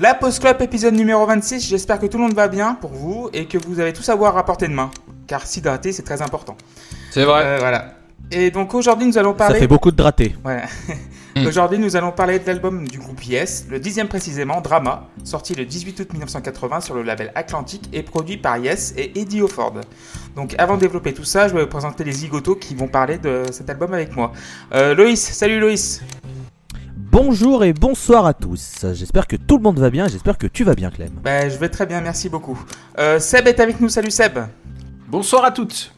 La Post Club épisode numéro 26, j'espère que tout le monde va bien pour vous et que vous avez tout savoir à portée de main. Car s'hydrater, c'est très important. C'est vrai. Euh, voilà. Et donc aujourd'hui, nous allons parler. Ça fait beaucoup de draté. Ouais. Mm. Aujourd'hui, nous allons parler de l'album du groupe Yes, le dixième précisément, Drama, sorti le 18 août 1980 sur le label Atlantic et produit par Yes et Eddie O'Ford. Donc avant de développer tout ça, je vais vous présenter les zigotos qui vont parler de cet album avec moi. Euh, Loïs, salut Loïs Bonjour et bonsoir à tous. J'espère que tout le monde va bien. J'espère que tu vas bien, Clem. bah, Je vais très bien, merci beaucoup. Euh, Seb est avec nous, salut Seb Bonsoir à toutes.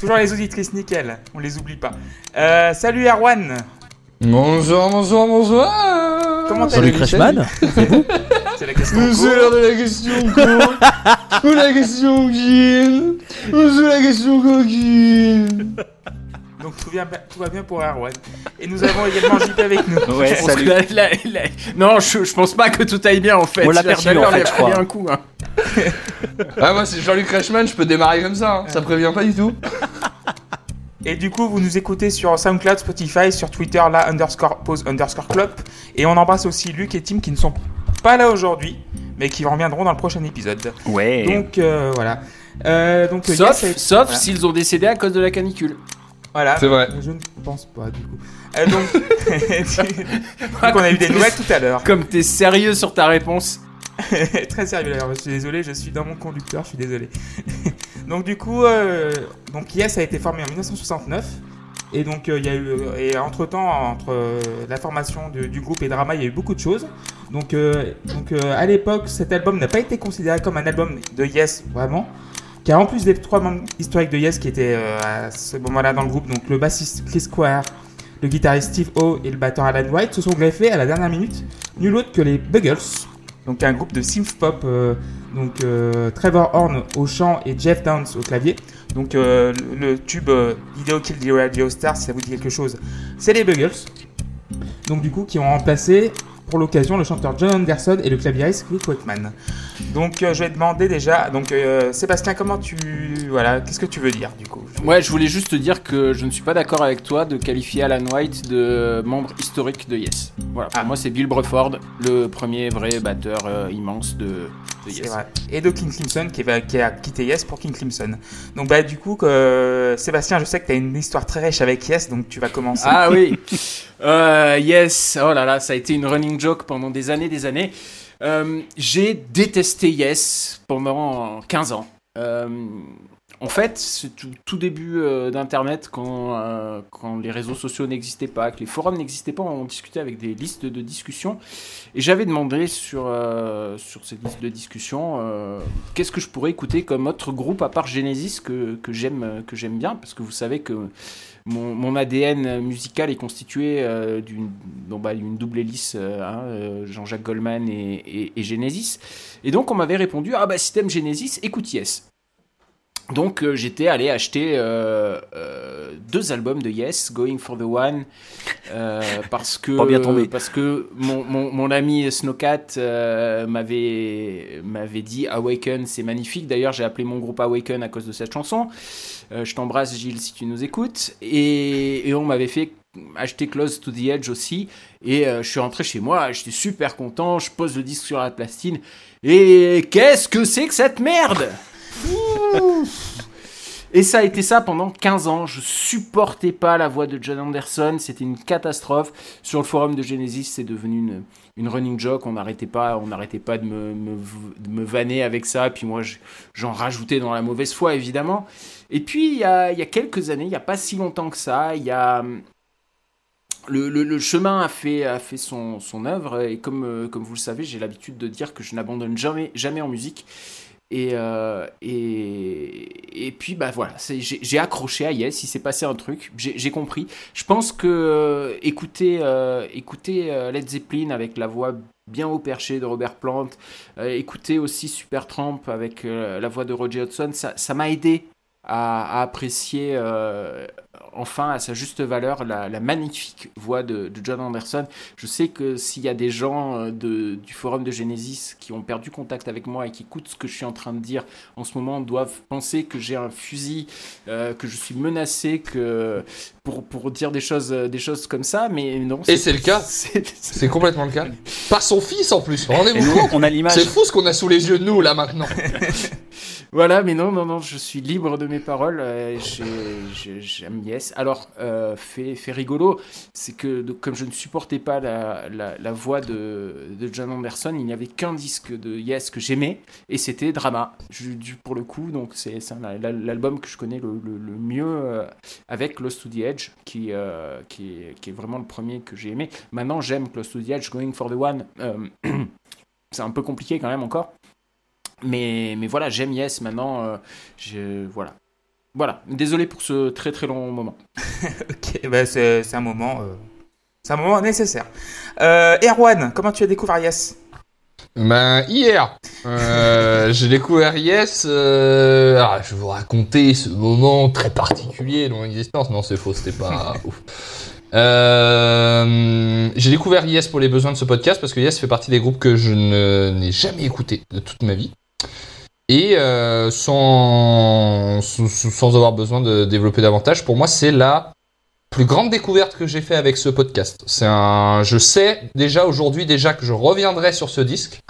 Toujours les auditrices, nickel, on les oublie pas. Euh, salut Erwan Bonjour, bonjour, bonjour. Comment Salut Crashman. C'est la question. C'est l'heure de la question con. Ou la question coquine. Ou c'est la question coquine. Donc tout, vient- tout va bien pour Erwan. Et nous avons également JP avec nous. Ouais, Je salut. la- la- la- Non, je, je pense pas que tout aille bien en fait. On l'a perdu, en fait, je crois. pris un coup. hein. Ah, moi, c'est Jean-Luc Reichmann, je peux démarrer comme ça. hein. Ça prévient pas du tout. Et du coup, vous nous écoutez sur SoundCloud, Spotify, sur Twitter, là, underscore, pause, underscore club. Et on embrasse aussi Luc et Tim qui ne sont pas là aujourd'hui, mais qui reviendront dans le prochain épisode. Ouais. Donc, euh, voilà. Euh, donc, Sauf, Yes a- sauf voilà. s'ils ont décédé à cause de la canicule. Voilà. C'est vrai. Je ne pense pas, du coup. Euh, donc, donc, on a eu des nouvelles tout à l'heure. Comme t'es sérieux sur ta réponse. Très sérieux d'ailleurs, je suis désolé, je suis dans mon conducteur, je suis désolé. donc du coup, euh, donc Yes a été formé en 1969. Et donc euh, il y a eu et entre temps entre euh, la formation de- du groupe et Drama, il y a eu beaucoup de choses. Donc euh, donc euh, à l'époque, cet album n'a pas été considéré comme un album de Yes vraiment. En plus des trois membres historiques de Yes qui étaient euh, à ce moment-là dans le groupe, donc le bassiste Chris Square, le guitariste Steve O et le batteur Alan White se sont greffés à la dernière minute, nul autre que les Buggles, donc un groupe de synth pop, euh, donc euh, Trevor Horn au chant et Jeff Downs au clavier. Donc le, tube Video Kill the Radio Star, si ça vous dit quelque chose, c'est les Buggles. Donc du coup qui ont remplacé pour l'occasion le chanteur John Anderson et le claviériste Cliff Wakeman. Donc euh, je vais demander déjà, donc euh, Sébastien, comment tu, voilà, qu'est-ce que tu veux dire du coup? Ouais, je voulais juste te dire que je ne suis pas d'accord avec toi de qualifier Alan White de membre historique de Yes. Voilà, pour Ah. moi c'est Bill Bruford, le premier vrai batteur euh, immense de, de C'est Yes. vrai. Et de King Crimson qui, va, qui a quitté Yes pour King Crimson. Donc bah du coup, Sébastien, je sais que tu as une histoire très riche avec Yes, donc tu vas commencer. Ah oui, Euh, yes, oh là là, ça a été une running joke pendant des années, des années. Euh, J'ai détesté Yes pendant 15 ans. Euh, en fait, c'est tout, tout début euh, d'Internet, quand, quand les réseaux sociaux n'existaient pas, que les forums n'existaient pas, on discutait avec des listes de discussion. Et j'avais demandé sur, euh, sur cette liste de discussion qu'est-ce que je pourrais écouter comme autre groupe à part Genesis que, que j'aime bien, parce que vous savez que mon, ADN musical est constitué euh, bah, d'une double hélice, euh, hein, euh, Jean-Jacques Goldman et Genesis. Et donc on m'avait répondu ah bah si t'aimes Genesis, écoute Yes. Donc euh, j'étais allé acheter euh, euh, deux albums de Yes, Going for the One, euh, parce que Pas bien tombé. parce que mon, mon, mon ami Snowcat euh, m'avait m'avait dit Awaken, c'est magnifique. D'ailleurs j'ai appelé mon groupe Awaken à cause de cette chanson. Euh, je t'embrasse Gilles si tu nous écoutes. Et, et on m'avait fait acheter Close to the Edge aussi. Et euh, je suis rentré chez moi, j'étais super content, je pose le disque sur la plastine. Et qu'est-ce que c'est que cette merde? Et ça a été ça pendant 15 ans. Je supportais pas la voix de John Anderson. C'était une catastrophe. Sur le forum de Genesis, c'est devenu une, une running joke. On n'arrêtait pas, on n'arrêtait pas de me, me, vanner avec ça. Puis moi, je- j'en rajoutais dans la mauvaise foi, évidemment. Et puis, il y a, quelques années, il n'y a pas si longtemps que ça, il y a. Le chemin a fait, a fait son, son œuvre. Et comme, euh, comme vous le savez, j'ai l'habitude de dire que je n'abandonne jamais, jamais en musique. Et, euh, et, et puis, bah voilà, j'ai accroché à Yes, il s'est passé un truc, j'ai compris. Je pense que euh, écouter, euh, écouter euh, Led Zeppelin avec la voix bien haut perché de Robert Plant, euh, écouter aussi Supertramp avec euh, la voix de Roger Hudson, ça m'a aidé à, apprécier euh, enfin à sa juste valeur la, la magnifique voix de, de John Anderson. Je sais que s'il y a des gens euh, de, du forum de Genesis qui ont perdu contact avec moi et qui écoutent ce que je suis en train de dire en ce moment doivent penser que j'ai un fusil, euh, que je suis menacé, que pour, pour dire des choses, des choses comme ça, mais non. Et c'est le cas. c'est- complètement le cas. Par son fils en plus, rendez-vous compte on a l'image. C'est fou ce qu'on a sous les yeux de nous là maintenant. Voilà, mais non, non, non, je suis libre de mes paroles. euh, j'ai- j'ai- J'aime Alors, euh, fait, rigolo, c'est que comme je ne supportais pas la, voix de, John Anderson, il n'y avait qu'un disque de Yes que j'aimais, et c'était Drama, du- pour le coup. Donc, c'est l'album que je connais le, mieux euh, avec Close to the Edge, qui, euh, qui, est, vraiment le premier que j'ai aimé. Maintenant, j'aime Close to the Edge, Going for the One. c'est un peu compliqué quand même encore. Mais, voilà, j'aime Yes maintenant. voilà. Voilà. Désolé pour ce très très long moment. Ok, bah, c'est c'est un moment, euh, c'est un moment nécessaire. Euh, Erwan, comment tu as découvert Yes? Ben hier, euh, j'ai découvert Yes. euh, ah, je vais vous raconter ce moment très particulier dans mon existence. Non, c'est faux, c'était pas ouf. Euh, j'ai découvert Yes pour les besoins de ce podcast parce que Yes fait partie des groupes que je ne- n'ai jamais écouté de toute ma vie. Et euh, sans, sans, avoir besoin de développer davantage, pour moi, c'est la plus grande découverte que j'ai fait avec ce podcast. C'est un, je sais déjà aujourd'hui déjà que je reviendrai sur ce disque.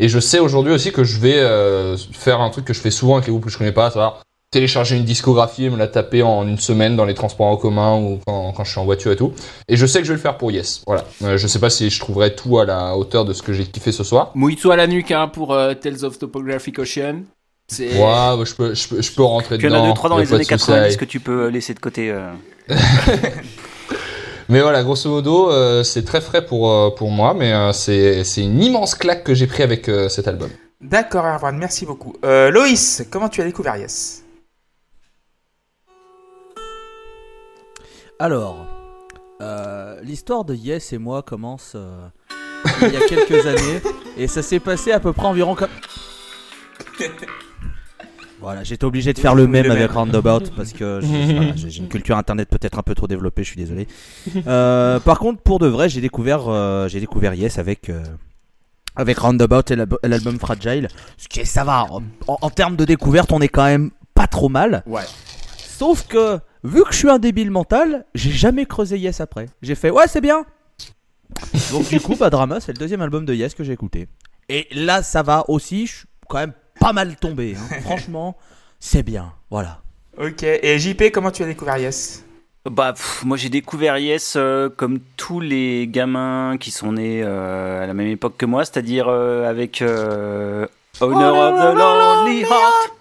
Et je sais aujourd'hui aussi que je vais euh, faire un truc que je fais souvent avec les groupes que je connais pas, à savoir télécharger une discographie et me la taper en une semaine dans les transports en commun ou quand, quand je suis en voiture et tout. Et je sais que je vais le faire pour Yes. Voilà. Euh, je sais pas si je trouverai tout à la hauteur de ce que j'ai kiffé ce soir. Mouille-toi à la nuque hein, pour euh, Tales of Topographic Ocean. C'est. Ouais, je peux, je peux, je peux rentrer Puis il y en dedans. a deux, trois dans les années souci. 90 que tu peux laisser de côté. euh. Mais voilà, grosso modo, euh, c'est très frais pour, euh, pour moi, mais euh, c'est c'est une immense claque que j'ai pris avec euh, cet album. D'accord, Erwan, merci beaucoup. Euh, Loïs, comment tu as découvert Yes? Alors, euh, l'histoire de Yes et moi commence euh, il y a quelques années et ça s'est passé à peu près environ comme. Voilà, j'étais obligé de faire le même avec. Roundabout parce que j'ai voilà, j'ai- j'ai une culture internet peut-être un peu trop développée, je suis désolé. Euh, par contre, pour de vrai, j'ai découvert, j'ai découvert Yes avec avec Roundabout et l'alb- l'album Fragile. Ce qui est, ça va. En, en- en termes de découverte, on est quand même pas trop mal. Ouais. Sauf que, vu que je suis un débile mental, j'ai jamais creusé Yes après. J'ai fait, ouais, c'est bien. Donc, du coup, bah, Drama, c'est le deuxième album de Yes que j'ai écouté. Et là, ça va aussi, je suis quand même pas mal tombé. hein. Franchement, c'est bien. Voilà. Ok, et JP, comment tu as découvert Yes? Bah, pff, moi j'ai découvert Yes euh, comme tous les gamins qui sont nés euh, à la même époque que moi, c'est-à-dire euh, avec euh, Honor of the Lonely Heart.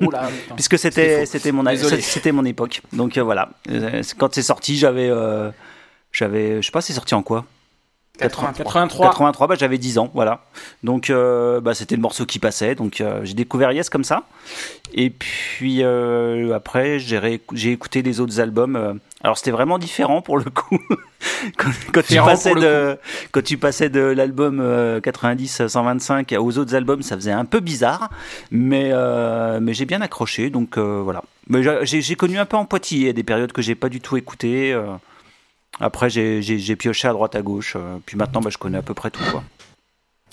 Oula, putain. Puisque c'était c'était mon Désolé. c'était mon époque. Donc euh, voilà. Euh, Quand c'est sorti, j'avais euh, j'avais je sais pas, c'est sorti en quoi? 83. 83. 83, bah, j'avais 10 ans, voilà. Donc, euh, bah, c'était le morceau qui passait. Donc, euh, j'ai découvert Yes comme ça. Et puis, euh, après, j'ai écouté les autres albums. Euh. alors, c'était vraiment différent pour le coup. quand, quand tu Différent passais pour le de, quand tu passais de l'album euh, 90-125 aux autres albums, ça faisait un peu bizarre. Mais, euh, mais j'ai bien accroché. Donc, euh, voilà. Mais j'ai j'ai connu un peu en Poitiers des périodes que j'ai pas du tout écoutées. euh. Après, j'ai- j'ai j'ai pioché à droite à gauche. euh, puis maintenant, bah, je connais à peu près tout. Quoi.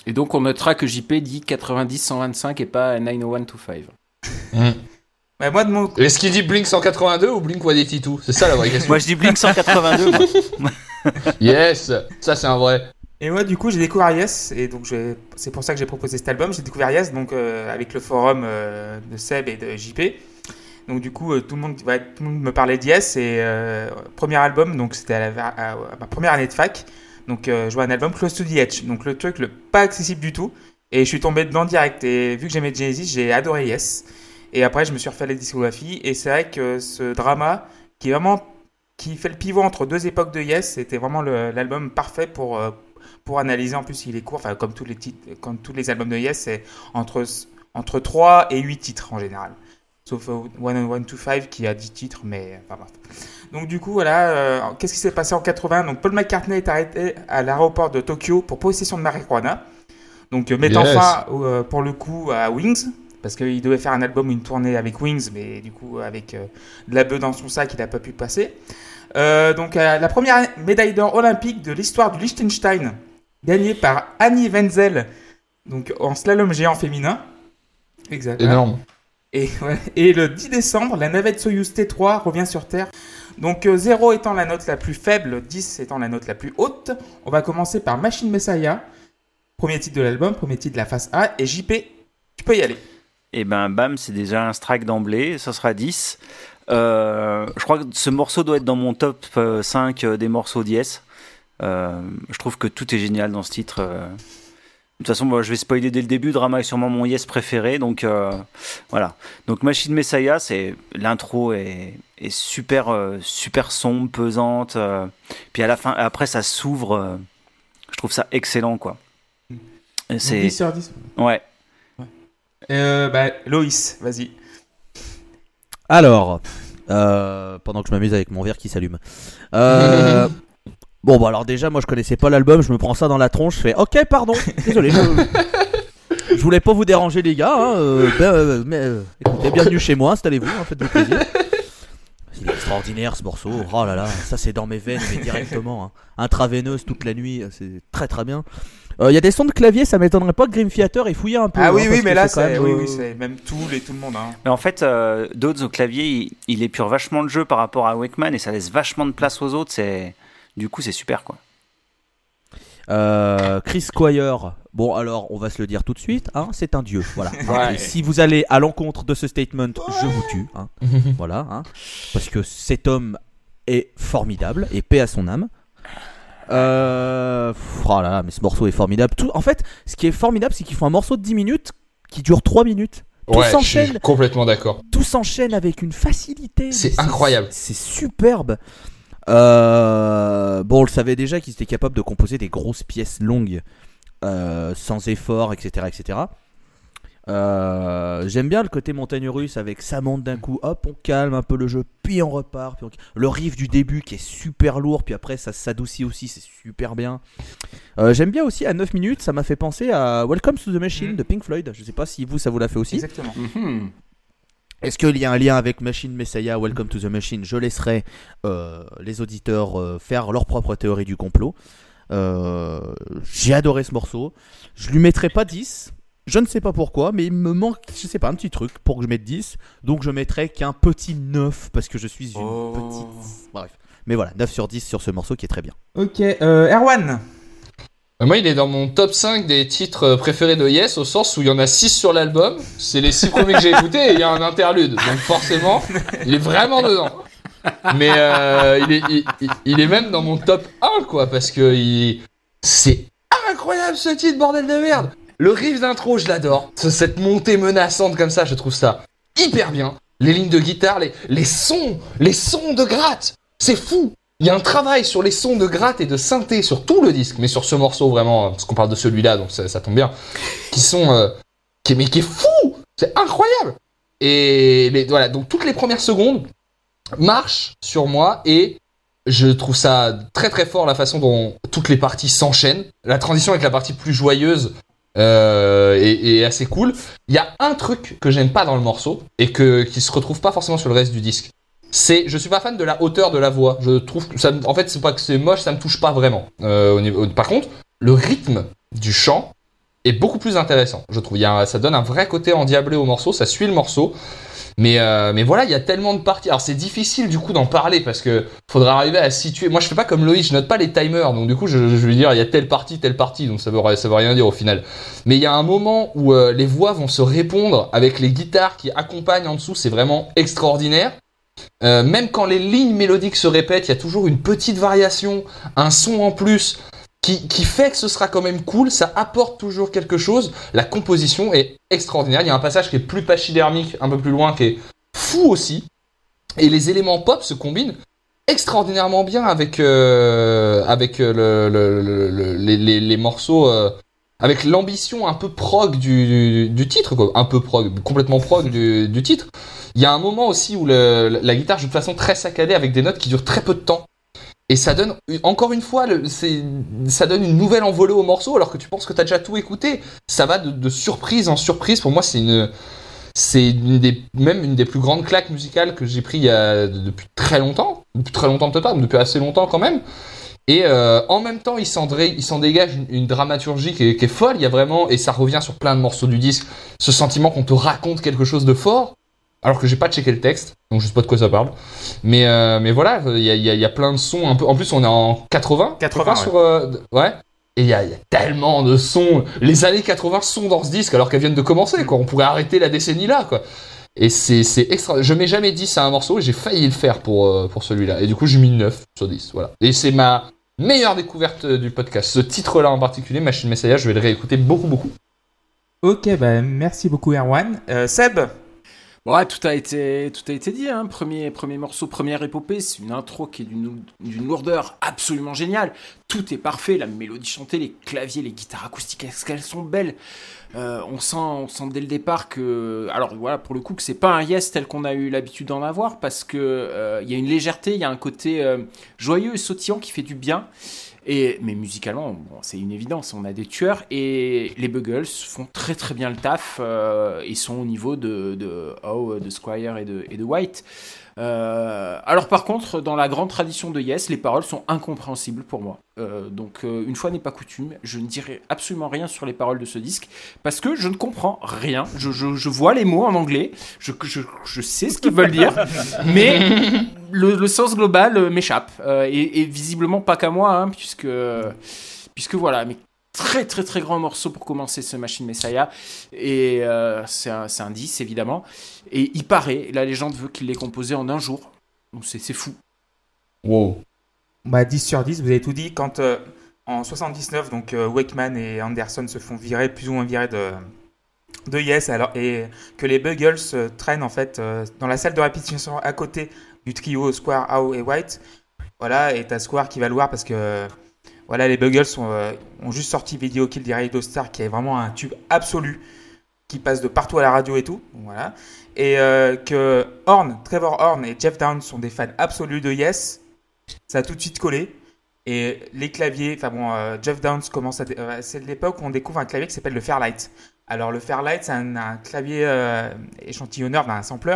Et donc, on notera que JP dit 90-125 et pas 90125. Bah, moi, de mon... Est-ce qu'il dit Blink 182 ou Blink 182 C'est ça la vraie question. Moi, je dis Blink 182. moi. yes, ça c'est un vrai. Et moi, du coup, j'ai découvert Yes, et donc j'ai- c'est pour ça que j'ai proposé cet album. J'ai découvert Yes donc, euh, avec le forum euh, de Seb et de JP. Donc, du coup, euh, tout, le monde, ouais, tout le monde me parlait de Yes, et euh, premier album, donc c'était à, la- à- à ma première année de fac. Donc, euh, je vois un album Close to the Edge, donc le truc le pas accessible du tout. Et je suis tombé dedans direct. Et vu que j'aimais Genesis, j'ai adoré Yes. Et après, je me suis refait la discographie. Et c'est vrai que ce drama, qui est vraiment qui fait le pivot entre deux époques de Yes, c'était vraiment l'album parfait pour euh, pour analyser. En plus, il est court, enfin comme tous les titres, comme tous les albums de Yes, c'est entre entre 3 et 8 titres en général. Sauf euh, One on One to Five qui a 10 titres, mais enfin bref. Donc du coup, voilà, euh, qu'est-ce qui s'est passé en 80 Donc Paul McCartney est arrêté à l'aéroport de Tokyo pour possession de marijuana. Donc euh, mettant Yes. fin, euh, pour le coup, à Wings. Parce qu'il devait faire un album, une tournée avec Wings, mais du coup avec euh, de la bœuf dans son sac, il n'a pas pu passer. Euh, donc euh, la première médaille d'or olympique de l'histoire du Liechtenstein, gagnée par Annie Wenzel, donc en slalom géant féminin. Exact. Énorme. Et, ouais. Et le 10 décembre, la navette Soyuz T3 revient sur Terre. Donc euh, 0 étant la note la plus faible, 10 étant la note la plus haute. On va commencer par Machine Messiah, premier titre de l'album, premier titre de la face A. Et JP, tu peux y aller. Et ben bam, c'est déjà un strike d'emblée, ça sera 10. Euh, je crois que ce morceau doit être dans mon top euh, 5 euh, des morceaux d'Ies. Euh, je trouve que tout est génial dans ce titre. euh. De toute façon, je vais spoiler dès le début. Drama est sûrement mon Yes préféré, donc euh, voilà. Donc Machine Messiah, c'est l'intro est, est super euh, super sombre, pesante. euh, puis à la fin, après ça s'ouvre. euh, je trouve ça excellent, quoi. Donc, C'est 10 sur 10. ouais. Euh, bah, Loïs, vas-y. Alors, euh, pendant que je m'amuse avec mon verre qui s'allume. Euh, bon, bah alors déjà, moi je connaissais pas l'album, je me prends ça dans la tronche, je fais ok, pardon, désolé. Je, je voulais pas vous déranger, les gars. hein, euh, ben, euh, mais euh, écoutez, bienvenue chez moi, installez-vous, hein, faites-vous plaisir. Il est extraordinaire ce morceau. Oh là là, ça c'est dans mes veines, mais directement. hein. Intraveineuse toute la nuit, c'est très très bien. Euh, Il y a des sons de clavier, ça m'étonnerait pas que Grim Theater ait fouillé un peu. Ah hein, oui, parce oui, mais là, c'est même, oui, euh, oui, c'est même Tool et tout le monde. Hein. Mais en fait, euh, Dodds au clavier, il, il épure vachement le jeu par rapport à Wakeman et ça laisse vachement de place aux autres. C'est du coup, c'est super quoi. Euh, Chris Squire, bon alors on va se le dire tout de suite, hein, c'est un dieu, voilà. Ouais. Et si vous allez à l'encontre de ce statement, je vous tue, hein. voilà, hein. parce que cet homme est formidable et paix à son âme. Euh, pff, oh là là, mais ce morceau est formidable. Tout, en fait, ce qui est formidable, c'est qu'ils font un morceau de 10 minutes qui dure 3 minutes. Tout Ouais, je s'enchaîne, suis complètement d'accord. tout s'enchaîne avec une facilité. C'est incroyable. C'est superbe. Euh, bon, on le savait déjà qu'ils étaient capables de composer des grosses pièces longues euh, sans effort, etc., etc. Euh, J'aime bien le côté montagne russe avec ça monte d'un coup, hop, on calme un peu le jeu, puis on repart. Puis on- Le riff du début qui est super lourd, puis après ça s'adoucit aussi, c'est super bien. Euh, J'aime bien aussi à 9 minutes, ça m'a fait penser à Welcome to the Machine Mm. de Pink Floyd. Je sais pas si vous ça vous l'a fait aussi. Exactement. Mhm. Est-ce qu'il y a un lien avec Machine Messiah, Welcome to the Machine? Je laisserai euh, les auditeurs euh, faire leur propre théorie du complot. Euh, J'ai adoré ce morceau. Je lui mettrai pas 10. Je ne sais pas pourquoi, mais il me manque, je sais pas, un petit truc pour que je mette 10. Donc je mettrai qu'un petit 9 parce que je suis une Oh. petite. Bref. Mais voilà, 9 sur 10 sur ce morceau qui est très bien. Ok, euh, Erwan. Euh, Moi, il est dans mon top 5 des titres euh, préférés de Yes, au sens où il y en a 6 sur l'album. C'est les 6 premiers que j'ai écoutés et il y a un interlude. Donc forcément, il est vraiment dedans. Mais euh, il, est, il, il- il est même dans mon top 1, quoi, parce que il... c'est incroyable ce titre, bordel de merde. Le riff d'intro, je l'adore. Ce- Cette montée menaçante comme ça, je trouve ça hyper bien. Les lignes de guitare, les, sons, les sons de gratte, c'est fou. Il y a un travail sur les sons de gratte et de synthé sur tout le disque, mais sur ce morceau vraiment, euh, parce qu'on parle de celui-là, donc ça, tombe bien, qui sont, euh, qui, mais qui est fou, c'est incroyable. Et voilà, donc toutes les premières secondes marchent sur moi et je trouve ça très très fort la façon dont toutes les parties s'enchaînent. La transition avec la partie plus joyeuse euh, est assez cool. Il y a un truc que j'aime pas dans le morceau et que qui se retrouve pas forcément sur le reste du disque. C'est, je suis pas fan de la hauteur de la voix. Je trouve que ça, en fait, c'est pas que c'est moche, ça me touche pas vraiment. Euh, par contre, le rythme du chant est beaucoup plus intéressant. Je trouve, ça donne un vrai côté endiablé au morceau, ça suit le morceau. Mais, euh, mais voilà, il y a tellement de parties. Alors c'est difficile du coup d'en parler parce que faudra arriver à situer. Moi je fais pas comme Loïc, je note pas les timers, donc du coup je, je vais dire il y a telle partie, telle partie, donc ça veut, ça veut rien dire au final. Mais il y a un moment où euh, les voix vont se répondre avec les guitares qui accompagnent en dessous, c'est vraiment extraordinaire. Euh, même quand les lignes mélodiques se répètent, il y a toujours une petite variation, un son en plus qui, qui fait que ce sera quand même cool, ça apporte toujours quelque chose. La composition est extraordinaire. Il y a un passage qui est plus pachydermique, un peu plus loin, qui est fou aussi. Et les éléments pop se combinent extraordinairement bien avec, euh, avec euh, le, le- le- le- les, les- morceaux. euh, avec l'ambition un peu prog du, du, du titre, quoi. un peu prog, complètement prog du, du titre. Il y a un moment aussi où la guitare joue de façon très saccadée avec des notes qui durent très peu de temps. Et ça donne, encore une fois, ça donne une nouvelle envolée au morceau alors que tu penses que t'as déjà tout écouté. Ça va de, surprise en surprise. Pour moi, c'est une, c'est même une des plus grandes claques musicales que j'ai pris depuis très longtemps, depuis très longtemps peut-être, depuis assez longtemps quand même. Et euh, en même temps, il s'en, dégage une, une dramaturgie qui est, qui est folle. Il y a vraiment, et ça revient sur plein de morceaux du disque, ce sentiment qu'on te raconte quelque chose de fort, alors que j'ai pas checké le texte, donc je sais pas de quoi ça parle. Mais, euh, mais voilà, il y a, il y, a, y a plein de sons un peu. En plus, on est en 80, 80, sur, euh, ouais. Et il y, a, il y a tellement de sons. Les années 80 sont dans ce disque alors qu'elles viennent de commencer, quoi. On pourrait arrêter la décennie là, quoi. Et c'est, c'est extra. Je m'ai jamais dit c'est un morceau et j'ai failli le faire pour, euh, pour celui-là. Et du coup, j'ai mis 9 sur 10. Voilà. Et c'est ma meilleure découverte du podcast. Ce titre-là en particulier, Machine Messiah, je vais le réécouter beaucoup, beaucoup. Ok, bah merci beaucoup Erwan. Euh, Ouais, tout a été, tout a été dit. Hein. Premier, premier morceau, première épopée, c'est une intro qui est d'une lourdeur absolument géniale. Tout est parfait, la mélodie chantée, les claviers, les guitares acoustiques, est-ce qu'elles sont belles? Euh, on, sent, on sent dès le départ que, alors voilà, pour le coup, que c'est pas un yes tel qu'on a eu l'habitude d'en avoir, parce que euh, il y a une légèreté, il y a un côté euh, joyeux et sautillant qui fait du bien. Et, mais musicalement, c'est une évidence, on a des tueurs et les Buggles font très très bien le taf. euh, ils sont au niveau de, de Howe, de Squire et de, et de White. Euh, alors par contre, dans la grande tradition de Yes, les paroles sont incompréhensibles pour moi. Euh, donc euh, une fois n'est pas coutume, je ne dirai absolument rien sur les paroles de ce disque parce que je ne comprends rien. Je, je- je vois les mots en anglais, je, sais ce qu'ils veulent dire, mais le, le sens global m'échappe et, et visiblement pas qu'à moi, hein, puisque puisque voilà. Mais très très très grand morceau pour commencer ce Machine Messiah et euh, c'est un, un 10 évidemment et il paraît la légende veut qu'il l'ait composé en un jour donc c'est c'est fou Wow. Bah 10 sur 10, vous avez tout dit. Quand euh, en 79, donc euh, Wakeman et Anderson se font virer, plus ou moins virer de, de Yes, alors, et que les Buggles euh, traînent en fait euh, dans la salle de répétition à côté du trio Square, Howe et White. Voilà, et t'as Square qui va le voir parce que euh, voilà, les Buggles euh, ont juste sorti Video Kill Radio Star qui est vraiment un tube absolu qui passe de partout à la radio et tout. Voilà. Et euh, que Horn, Trevor Horn et Jeff Downs sont des fans absolus de Yes. Ça a tout de suite collé. Et les claviers, enfin bon, euh, Jeff Downs commence à. c'est l'époque où on découvre un clavier qui s'appelle le Fairlight. Alors le Fairlight, c'est un, un clavier échantillonneur d'un sampler.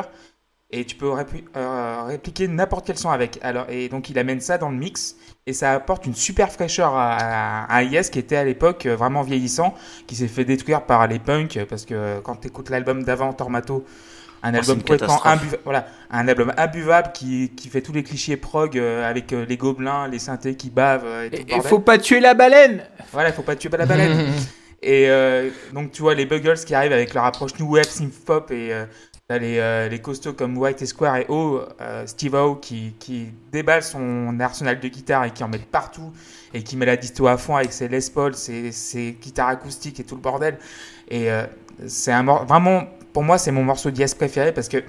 Et tu peux répli- euh, répliquer n'importe quel son avec. Alors, et donc il amène ça dans le mix. Et ça apporte une super fraîcheur à, à, à Yes qui était à l'époque euh, vraiment vieillissant, qui s'est fait détruire par les punks. Parce que quand tu écoutes l'album d'avant, Tormato, un Oh, album complètement imbuvable, voilà, un album imbuvable qui, qui fait tous les clichés prog euh, avec euh, les gobelins, les synthés qui bavent euh, et tout et faut pas tuer la baleine Voilà, il faut pas tuer la baleine. et euh, donc tu vois les Buggles qui arrivent avec leur approche new wave, synth pop et euh, t'as les, euh, costauds comme White Square et O, euh, Steve O qui, déballe son arsenal de guitare et qui en met partout et qui met la disto à fond avec ses Les Paul, ses, guitares acoustiques et tout le bordel. Et euh, c'est un vraiment pour moi c'est mon morceau de Yes préféré parce que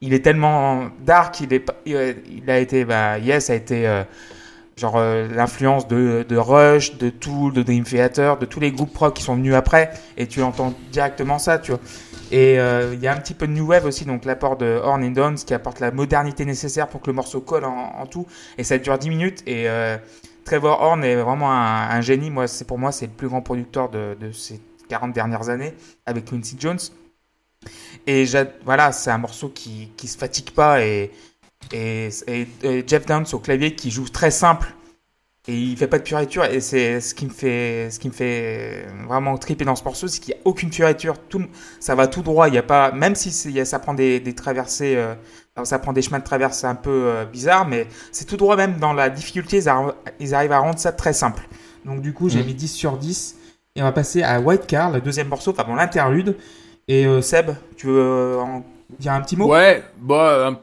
il est tellement dark, il a- été bah, Yes a été euh, genre l'influence de, de Rush, de Tool, de Dream Theater, de tous les groupes rock qui sont venus après, et tu entends directement ça, tu vois. Et euh, il y a un petit peu de new wave aussi, donc l'apport de Horn and Downs qui apporte la modernité nécessaire pour que le morceau colle en, tout, et ça dure 10 minutes. Et euh, Trevor Horn est vraiment un, génie. Moi, c'est pour moi, c'est le plus grand producteur de, ces 40 dernières années avec Quincy Jones. Et voilà, c'est un morceau qui, qui se fatigue pas et- et Jeff Downs au clavier qui joue très simple et il fait pas de fioriture et c'est ce qui me fait ce qui me fait vraiment triper dans ce morceau c'est qu'il n'y a aucune fioriture tout ça va tout droit il y a pas même si ça prend des, des traversées euh, ça prend des chemins de traversée un peu euh, bizarres mais c'est tout droit même dans la difficulté ils, arri- ils arrivent à rendre ça très simple. Donc du coup j'ai Mhm. mis 10 sur 10 et on va passer à White Car le deuxième morceau enfin bon l'interlude. Et euh, Seb tu veux euh, en dire un petit mot? Ouais bah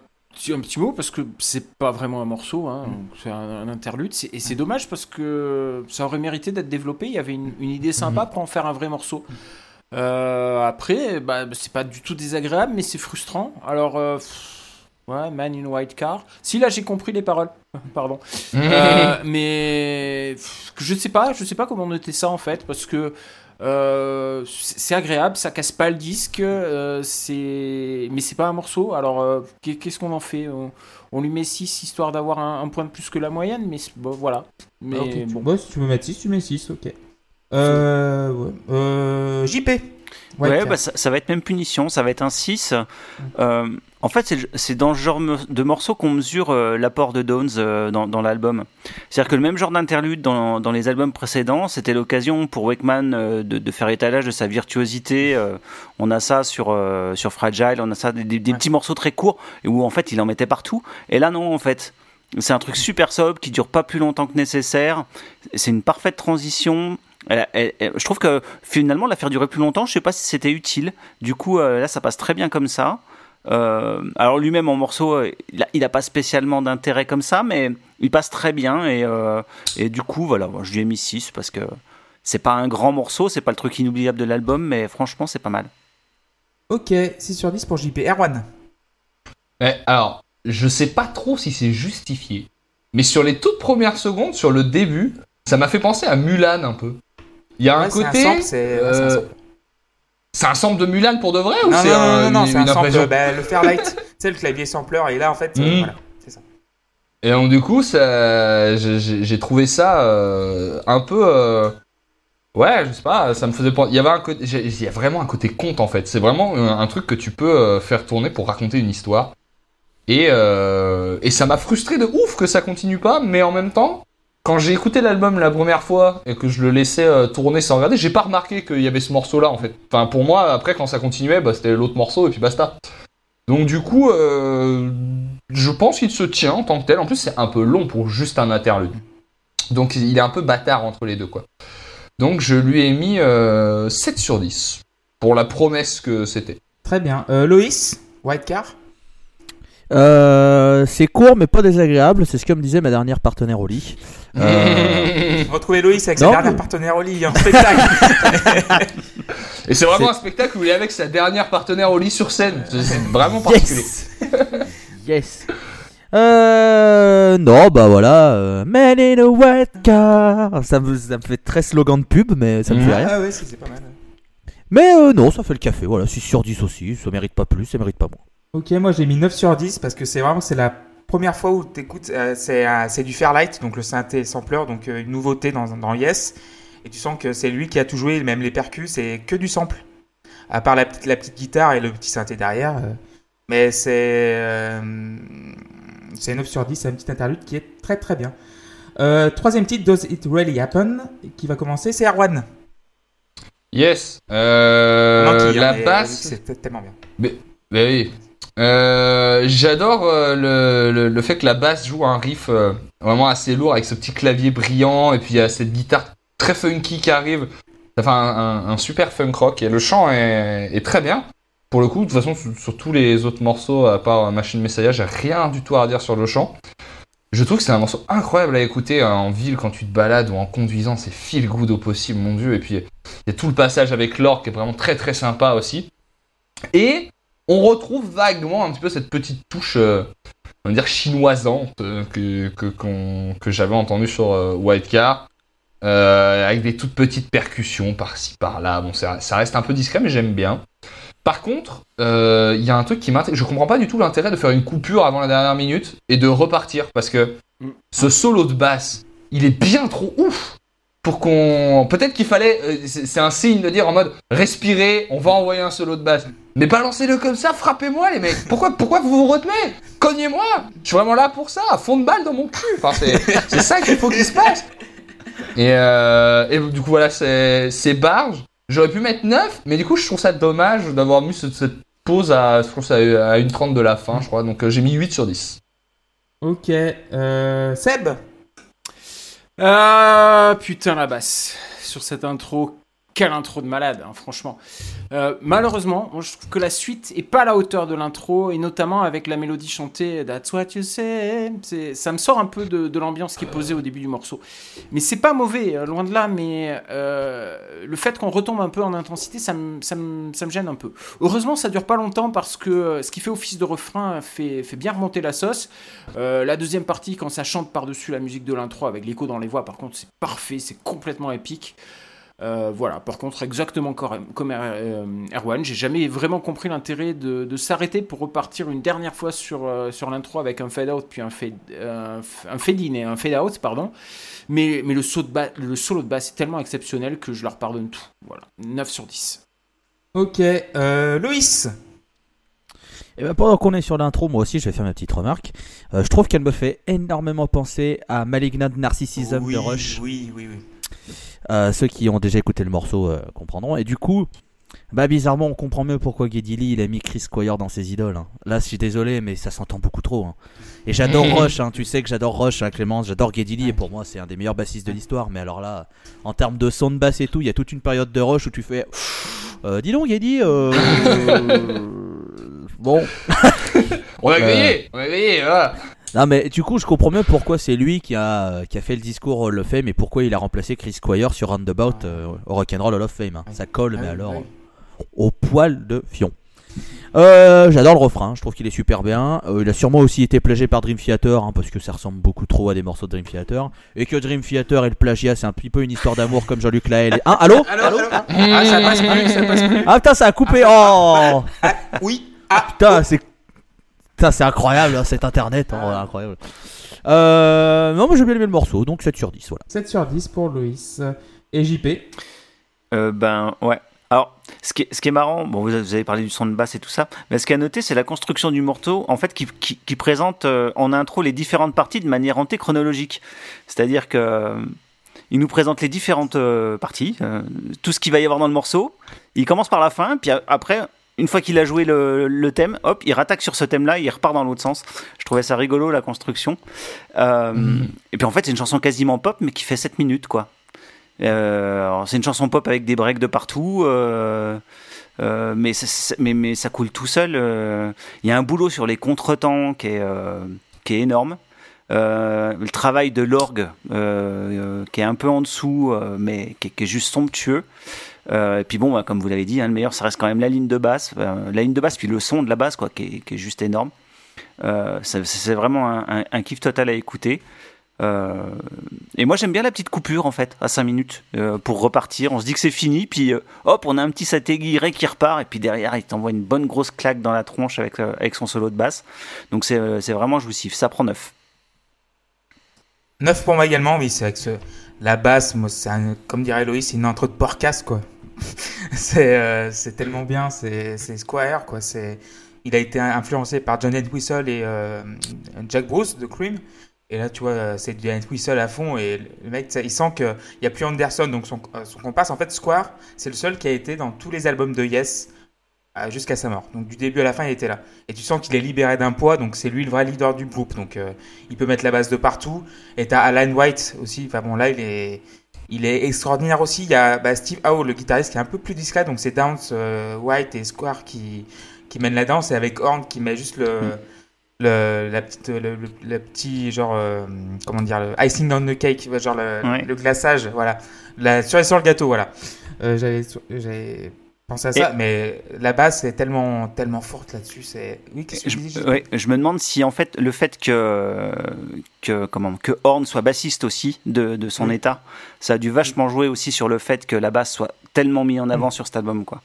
un petit, mot parce que c'est pas vraiment un morceau hein, c'est un, un interlude et c'est dommage parce que ça aurait mérité d'être développé il y avait une, une idée sympa pour en faire un vrai morceau. Euh, après bah, c'est pas du tout désagréable mais c'est frustrant. Alors euh, pff, ouais Man in White Car. Si là j'ai compris les paroles pardon. Euh, mais pff, je sais pas, je sais pas comment noter ça en fait, parce que euh, c'est agréable, ça casse pas le disque, euh, c'est mais c'est pas un morceau. Alors euh, qu'est- qu'est-ce qu'on en fait? On, on lui met 6 histoire d'avoir un, un point de plus que la moyenne, mais bon, voilà. Mais Ok, tu- bon. bon, si tu veux mettre 6, tu mets 6, ok. Euh, ouais. JP. Ouais, bah, ça, ça va être même punition, ça va être un 6. Euh, en fait, c'est dans ce genre de morceaux qu'on mesure euh, l'apport de Downs euh, dans, dans l'album. C'est-à-dire que le même genre d'interlude dans, dans les albums précédents, c'était l'occasion pour Wakeman de, de faire étalage de sa virtuosité. on a ça sur, sur Fragile, on a ça des, des- des Ouais. petits morceaux très courts où en fait il en mettait partout. Et là, non, en fait. C'est un truc super sobre qui dure pas plus longtemps que nécessaire. C'est une parfaite transition. Elle- elle- elle- je trouve que finalement la faire durer plus longtemps, je sais pas si c'était utile. Du coup, euh, là, ça passe très bien comme ça. Euh, alors lui-même en morceau, euh, il, a, il a pas spécialement d'intérêt comme ça, mais il passe très bien et, euh, et du coup, voilà, je lui ai mis 6 parce que c'est pas un grand morceau, c'est pas le truc inoubliable de l'album, mais franchement, c'est pas mal. Ok, 6 sur 10 pour JP. Erwan. Ouais, alors, je sais pas trop si c'est justifié, mais sur les toutes premières secondes, sur le début, ça m'a fait penser à Mulan un peu. Il y a un Ouais, c'est côté. sample, c'est ouais, c'est un euh, sample. c'est un sample de Mulan pour de vrai ou c'est un- non, non, c'est un sample. bah, le Fairlight, tu sais, le clavier sampler, et là, en fait, euh, Mm. voilà, c'est ça. Et donc du coup, ça, j'ai- trouvé ça euh, un peu, euh, ouais, je sais pas, ça me faisait penser. Il y avait un côté, j'ai- il y a vraiment un côté conte en fait. C'est vraiment un, un truc que tu peux euh, faire tourner pour raconter une histoire. Et euh, et ça m'a frustré de ouf que ça continue pas, mais en même temps, quand j'ai écouté l'album la première fois et que je le laissais euh, tourner sans regarder, j'ai pas remarqué qu'il y avait ce morceau-là en fait. Enfin pour moi, après quand ça continuait, bah, c'était l'autre morceau et puis basta. Donc du coup, euh, je pense qu'il se tient en tant que tel. En plus, c'est un peu long pour juste un interlude. Donc il est un peu bâtard entre les deux, quoi. Donc je lui ai mis euh, 7 sur 10 pour la promesse que c'était. Très bien. Euh, Loïs, White Car? Euh, c'est court mais pas désagréable, c'est ce que me disait ma dernière partenaire au lit. Euh, Retrouvez Loïs avec Non, derniers mais- partenaires au lit en spectacle. Et c'est vraiment un spectacle où il est avec sa dernière partenaire au lit sur scène. C'est vraiment particulier. yes Yes Euh, non, bah voilà, euh, Man in a white car. Ça me, ça me fait très slogan de pub, mais ça me fait rien. ah ouais, c'est pas mal. Mais euh, non, ça fait le café, voilà, 6 sur 10 aussi, ça mérite pas plus, ça mérite pas moins. Ok, moi j'ai mis 9 sur 10 parce que c'est vraiment c'est la première fois où tu écoutes, c'est euh, c'est du Fairlight, donc le synthé sampler, donc euh, une nouveauté dans, dans Yes. Et tu sens que c'est lui qui a tout joué, même les percus, c'est que du sample. À part la, petite- la petite guitare et le petit synthé derrière. euh. Mais c'est euh, c'est 9 sur 10, c'est un petit interlude qui est très très bien. Euh, troisième titre, Does It Really Happen, qui va commencer, c'est Erwan. Yes. Euh, Manquille, hein, la mais basse. C'est tellement bien. Ben oui. Euh, J'adore euh, le, le, fait que la basse joue un riff euh, vraiment assez lourd avec ce petit clavier brillant et puis il y a cette guitare très funky qui arrive. Ça fait un, super funk rock et le chant est, très bien. Pour le coup, de toute façon, sur, tous les autres morceaux, à part Machine Messiah, j'ai rien du tout à redire sur le chant. Je trouve que c'est un morceau incroyable à écouter en ville quand tu te balades ou en conduisant, c'est feel good au possible, mon dieu. Et puis il y a tout le passage avec l'orgue qui est vraiment très très sympa aussi. Et on retrouve vaguement un petit peu cette petite touche, euh, on va dire chinoisante euh, que, que, qu'on- que j'avais entendue sur euh, White Car, euh, avec des toutes petites percussions par-ci par-là. Bon, ça, ça reste un peu discret, mais j'aime bien. Par contre, il y a un truc qui m'intéresse. Je comprends pas du tout l'intérêt de faire une coupure avant la dernière minute et de repartir parce que Mm. ce solo de basse, il est bien trop ouf pour qu'on. Peut-être qu'il fallait. euh, c'est un signe de dire en mode respirez, on va envoyer un solo de basse. Mais balancez-le comme ça, frappez-moi les mecs. Pourquoi, pourquoi vous vous retenez? Cognez-moi Je suis vraiment là pour ça, fond de balle dans mon cul. Enfin, c'est ça qu'il faut qu'il se passe. Et, euh, et du coup, voilà, c'est barge. J'aurais pu mettre 9, mais du coup, je trouve ça dommage d'avoir mis ce- cette pause à, je trouve ça à une 30 de la fin, je crois. Donc, euh, j'ai mis 8 sur 10. Ok, euh, Seb? Ah putain la basse sur cette intro. Quelle intro de malade, hein, franchement. Euh, malheureusement, je trouve que la suite est pas à la hauteur de l'intro, et notamment avec la mélodie chantée That's what you say. Ça me sort un peu de, l'ambiance qui est posée au début du morceau. Mais c'est pas mauvais, euh, loin de là, mais euh, le fait qu'on retombe un peu en intensité, ça me, gêne un peu. Heureusement, ça dure pas longtemps parce que ce qui fait office de refrain fait, bien remonter la sauce. La deuxième partie, quand ça chante par-dessus la musique de l'intro avec l'écho dans les voix, par contre, c'est parfait, c'est complètement épique. Euh, voilà, par contre, exactement comme, comme euh, Erwan, j'ai jamais vraiment compris l'intérêt de, de s'arrêter pour repartir une dernière fois sur, euh, sur l'intro avec un fade out, puis un fade, euh, un fade in et un fade out, pardon. Mais, mais le, saut de bas, le solo de basse est tellement exceptionnel que je leur pardonne tout. Voilà, 9 sur 10. Ok, euh, Loïs. Et ben pendant qu'on est sur l'intro, moi aussi je vais faire ma petite remarque. Euh, je trouve qu'elle me fait énormément penser à Malignant Narcissism oui, de Rush. Oui, oui, oui. Euh, ceux qui ont déjà écouté le morceau euh, comprendront. Et du coup, bah bizarrement, on comprend mieux pourquoi Geddy Lee il a mis Chris Squire dans ses idoles. hein. Là, je suis désolé, mais ça s'entend beaucoup trop. hein. Et j'adore Rush, hein. tu sais que j'adore Rush, hein, Clémence, j'adore Geddy Lee, et pour moi, c'est un des meilleurs bassistes de l'histoire. Mais alors là, en termes de son de basse et tout, il y a toute une période de Rush où tu fais. Euh, dis donc, Geddy. euh, euh, bon. On a Euh. grillé, on a grillé, voilà. Non mais du coup je comprends mieux pourquoi c'est lui qui a, qui a fait le discours Hall of Fame et pourquoi il a remplacé Chris Squire sur Roundabout euh, au Rock'n'Roll Hall of Fame. hein. Ça colle mais Ah, alors oui. au poil de fion. Euh, J'adore le refrain, je trouve qu'il est super bien. Euh, il a sûrement aussi été plagié par Dream Theater hein, parce que ça ressemble beaucoup trop à des morceaux de Dream Theater. Et que Dream Theater et le plagiat c'est un petit peu une histoire d'amour comme Jean-Luc Lahaye. Hein, allô Allô, allô Ah, ça passe plus, ça passe plus. Ah putain ça a coupé Oh Oui. Ah, Putain, c'est Putain, c'est incroyable hein, cet internet, hein, incroyable. Euh, non, mais j'ai bien aimé le morceau, donc 7 sur 10, voilà. 7 sur 10 pour Loïs. Et JP. Euh, ben ouais. Alors, ce qui est, ce qui est marrant, bon, vous avez, vous avez parlé du son de basse et tout ça, mais ce qui est à noter, c'est la construction du morceau, en fait, qui, qui, qui présente euh, en intro les différentes parties de manière antéchronologique. C'est-à-dire que euh, il nous présente les différentes euh, parties, euh, tout ce qu'il va y avoir dans le morceau. Il commence par la fin, puis a- après, une fois qu'il a joué le, le thème, hop, il rattaque sur ce thème-là, il repart dans l'autre sens. Je trouvais ça rigolo la construction. Euh, Et puis en fait, c'est une chanson quasiment pop, mais qui fait 7 minutes, quoi. Euh, c'est une chanson pop avec des breaks de partout, euh, mais, ça- mais, mais ça coule tout seul. Il y a un boulot sur les contretemps qui est, qui est énorme. Le travail de l'orgue qui est un peu en dessous, mais qui est juste somptueux. Euh, et puis bon, bah, comme vous l'avez dit, hein, le meilleur, ça reste quand même la ligne de basse, Euh, la ligne de basse, puis le son de la basse, quoi, qui est, juste énorme. Euh, c'est vraiment un, kiff total à écouter. Euh, et moi j'aime bien la petite coupure en fait à 5 minutes pour repartir. On se dit que c'est fini, puis hop, on a un petit satéguiré qui repart, et puis derrière il t'envoie une bonne grosse claque dans la tronche avec, son solo de basse. Donc c'est vraiment jouissif. Ça prend neuf. 9 pour moi également, oui, c'est avec ce... la basse, comme dirait Loïs, c'est une intro de porcasse, quoi. c'est euh, c'est tellement bien, c'est Squire, quoi. Il a été influencé par John Entwistle et euh, Jack Bruce de Cream. Et là, tu vois, euh, c'est John Entwistle à fond. Et le mec, il sent qu'il n'y a plus Anderson, donc son, son. En fait, Squire, c'est le seul qui a été dans tous les albums de Yes jusqu'à sa mort. Donc du début à la fin, il était là. Et tu sens qu'il est libéré d'un poids, donc c'est lui le vrai leader du groupe. Donc il peut mettre la base de partout. Et t'as Alan White aussi. Enfin bon, là, il est, il est extraordinaire aussi. Il y a bah, Steve Howe, le guitariste, qui est un peu plus discret. Donc c'est Downs, euh, White et Square qui, qui mènent la danse. Et avec Horn qui met juste le. Le, la petite, le, le- le petit genre, euh, comment dire, le icing on the cake, genre le, Ouais. glaçage, voilà, la cerise sur le gâteau, voilà. Euh, j'avais, pensé à ça, Et- mais la basse est tellement, tellement forte là-dessus, c'est. Oui, que Je, me demande si en fait le fait que que comment que Horn soit bassiste aussi de, de son Oui. état, ça a dû vachement jouer aussi sur le fait que la basse soit tellement mise en Mm. avant sur cet album quoi.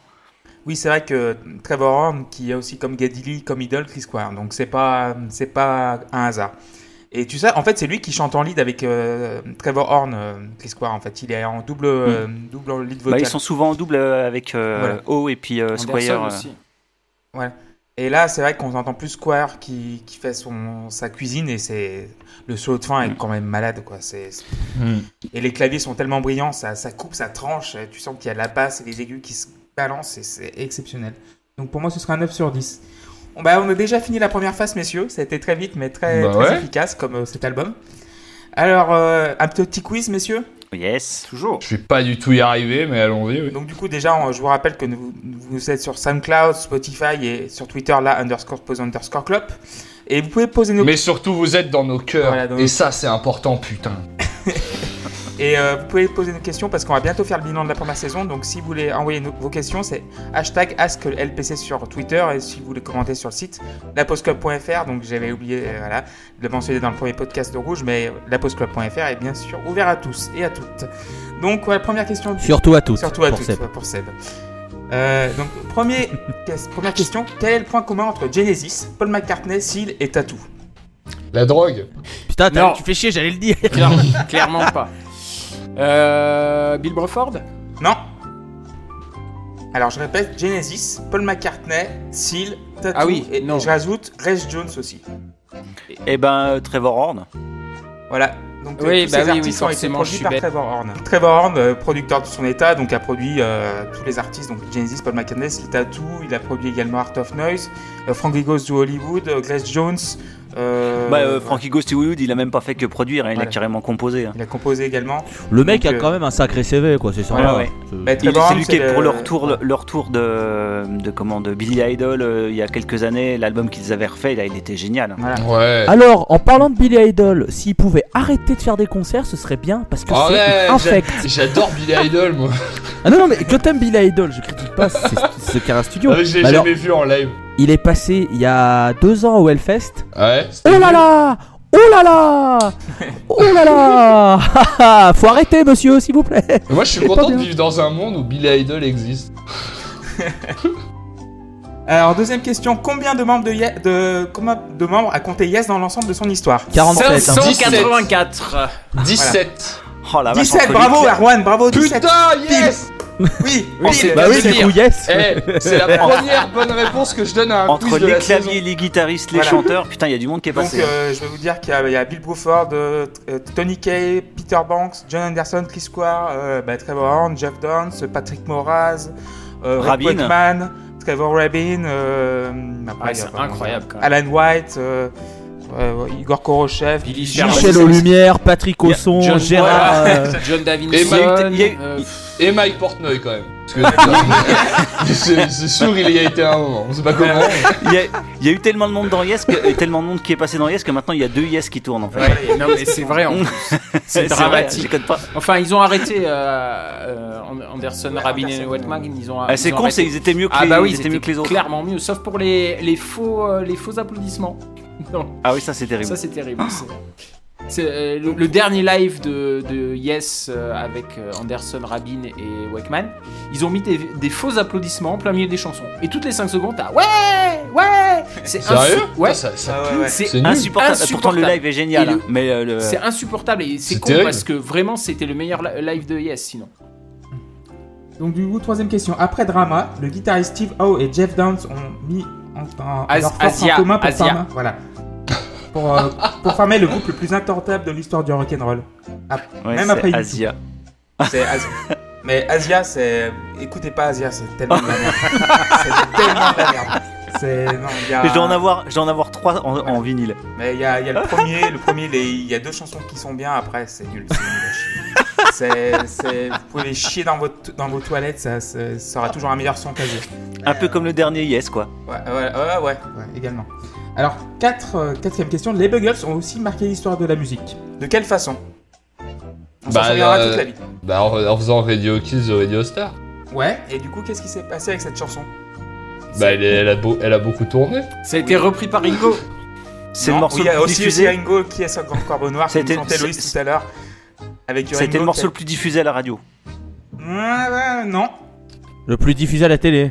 Oui, c'est vrai que Trevor Horn, qui est aussi comme Geddy Lee, comme idole, Chris Squire, donc c'est pas, c'est pas un hasard. Et tu sais, en fait, c'est lui qui chante en lead avec euh, Trevor Horn, euh, Chris Squire, en fait, il est en double, euh, double lead Bah, vocal. ils sont souvent en double euh, avec euh, Voilà. O et puis euh, Squire. euh, aussi. Et là, c'est vrai qu'on entend plus Squire qui, qui fait son, sa cuisine et c'est le solo de fin est Mm. quand même malade quoi. C'est c'est- et les claviers sont tellement brillants, ça, ça coupe, ça tranche. Tu sens qu'il y a de la basse et les aigus qui se balancent et c'est exceptionnel. Donc pour moi, ce sera un 9 sur 10. Bah, on a déjà fini la première phase, messieurs. Ça a été très vite, mais très, Bah très ouais. efficace comme euh, cet album. Alors, euh, un petit quiz, messieurs. Yes, toujours. Je vais pas du tout y arriver, mais allons-y. oui. Donc du coup déjà, on- je vous rappelle que nous- vous êtes sur SoundCloud, Spotify et sur Twitter là underscore pose underscore clop. Et vous pouvez poser nos Mais surtout, vous êtes dans nos cœurs. Voilà, dans et nos- ça, c'est important, putain. et euh, vous pouvez poser nos questions parce qu'on va bientôt faire le bilan de la première saison. Donc si vous voulez envoyer nos- vos questions, c'est hashtag AskLPC sur Twitter et si vous voulez commenter sur le site laposclub.fr. Donc j'avais oublié euh, voilà, de le mentionner dans le premier podcast de Rouge, mais laposclub.fr est bien sûr ouvert à tous et à toutes. Donc voilà, première question. du- Surtout à toutes. Surtout à pour toutes, Seb. ouais, pour Seb. Euh, donc, premier, première question. Quel est le point commun entre Genesis, Paul McCartney, Seal et Tattoo? La drogue. Putain, tu fais chier, j'allais le dire. Clairement, clairement pas. Euh, Bill Bruford Non Alors je répète, Genesis, Paul McCartney, Seal, Tattoo Ah oui, et, non. je rajoute Grace Jones aussi. Eh ben, euh, Trevor Horn. Voilà. Donc Oui, euh, tous bah ces oui, oui, artistes ont été forcément, je produits suis par bête. Trevor Horn. Trevor Horn, producteur de son état, donc a produit euh, tous les artistes, donc Genesis, Paul McCartney, Seal Tattoo, il a produit également Art of Noise, euh, Frankie Goes to Hollywood, euh, Grace Jones. Euh, bah, euh, Frankie Ghost Hollywood, il a même pas fait que produire, hein, il Voilà. a carrément composé. hein. Il a composé également. Le mec Donc, a euh, quand même un sacré CV, quoi, c'est sympa. ouais. C'est- Bah, Il- Trevor C'est Horn, lui qui est le- pour leur tour, leur tour de, de comment de Billy Idol euh, il y a quelques années, l'album qu'ils avaient refait, là, il était génial. Voilà. Ouais. Alors, en parlant de Billy Idol, s'il pouvait arrêter de faire des concerts, ce serait bien parce que Arrête, c'est infect. J'adore Billy Idol, moi. Ah non, non, mais que t'aimes Billy Idol, je critique pas, c'est c'est Cara Studio. Ah, mais je l'ai Bah alors, jamais vu en live. Il est passé il y a deux ans au Hellfest. Ouais. Oh là là Oh là là Oh là là Faut arrêter, monsieur, s'il vous plaît. Moi, je suis content de vivre dans un monde où Billy Idol existe. Alors deuxième question, combien de membres de, Ye- de, combien de membres a compté Yes dans l'ensemble de son histoire? 47. hein. 584. 17. Oh la vache, 17, entre bravo Erwan, bravo 17. Putain, yes Oui, oui, c'est- Bah oui, yes. Eh, c'est la première bonne réponse que je donne à un Entre quiz de les la claviers, saison. les guitaristes, les Voilà. chanteurs, putain, il y a du monde qui est passé. hein. euh, je vais vous dire qu'il y, a- il y a Bill Bruford, euh, euh, Tony Kay, Peter Banks, John Anderson, Chris Squire, euh, bah, Trevor Horn, Jeff Downs, Patrick Moraz, euh, Rick Rabin. Wakeman, Trevor Rabin, euh, Ouais, c'est incroyable, quand même. Alan White, euh, Igor Korochev. Michel aux Lumières, Patrick Osson, John- Gérard. John. Mike- il y a eu- euh, Et Mike Portnoy quand même. Parce que c'est sûr, il y a été un moment. On sait pas comment. Il y, a, il y a eu tellement de monde dans Yes, que, et tellement de monde qui est passé dans Yes que maintenant il y a deux Yes qui tournent en fait. ouais, non mais c'est vrai en plus. C'est vrai, dramatique. pas. Enfin, ils ont arrêté euh, euh, Anderson, Ouais, Rabin et. Wetmag. Ils ont. Ah, c'est con, c'est ils étaient mieux que Ah les, bah oui, ils ils étaient mieux que les autres. clairement mieux, sauf pour les, les faux euh, les faux applaudissements. Non, Ah oui, ça c'est terrible. ça c'est terrible. C'est- euh, le, le dernier live de, de Yes euh, avec euh, Anderson, Rabin et Wakeman. Ils ont mis des, des faux applaudissements en plein milieu des chansons. Et toutes les 5 secondes, t'as ouais, ouais. C'est Sérieux insu- Ouais. Ça, ça- Ah ouais, ouais. C'est. Insupportable. Pourtant le Insupportable. live est génial, le- hein, mais euh, le- C'est insupportable et c'est C'est con terrible. parce que vraiment c'était le meilleur li- live de Yes sinon. Donc du coup, troisième question. Après Drama, le guitariste Steve Howe et Jeff Downs ont mis en, en, As- leur force Asia, en commun pour Asia. former, voilà, pour, euh, pour former le groupe le plus intortable de l'histoire du rock'n'roll. ouais, même après. Asia. C'est Asia. Mais Asia, c'est... Écoutez pas Asia, c'est tellement de la merde. c'est tellement de la merde. C'est... Non, il y a... Je dois en avoir, je dois en avoir trois en, en vinyle. Mais il y a, y a le premier, le premier, il y a deux chansons qui sont bien, après c'est nul. c'est vous pouvez les chier dans, votre, dans vos toilettes, ça, ça, aura toujours un meilleur son qu'Asia. Un peu comme le dernier Yes quoi. Ouais, ouais, ouais, ouais, ouais, également. Alors, quatre, euh, quatrième question. Les Buggles ont aussi marqué l'histoire de la musique. De quelle façon? On s'en Bah, souviendra euh, toute la vie. Bah, en, en faisant Radio Kids de Radio Star. Ouais, et du coup, qu'est-ce qui s'est passé avec cette chanson? Bah, elle, est- elle a beau- elle a beaucoup tourné. Ça a été repris par Ringo. C'est le morceau oui, il y a le plus aussi, aussi diffusé. Ringo qui est sur Grand Corbeau Noir, Loïs tout à l'heure. Avec Ça a été Ringo le morceau le plus diffusé à la radio. Ouais, ouais, non. Le plus diffusé à la télé.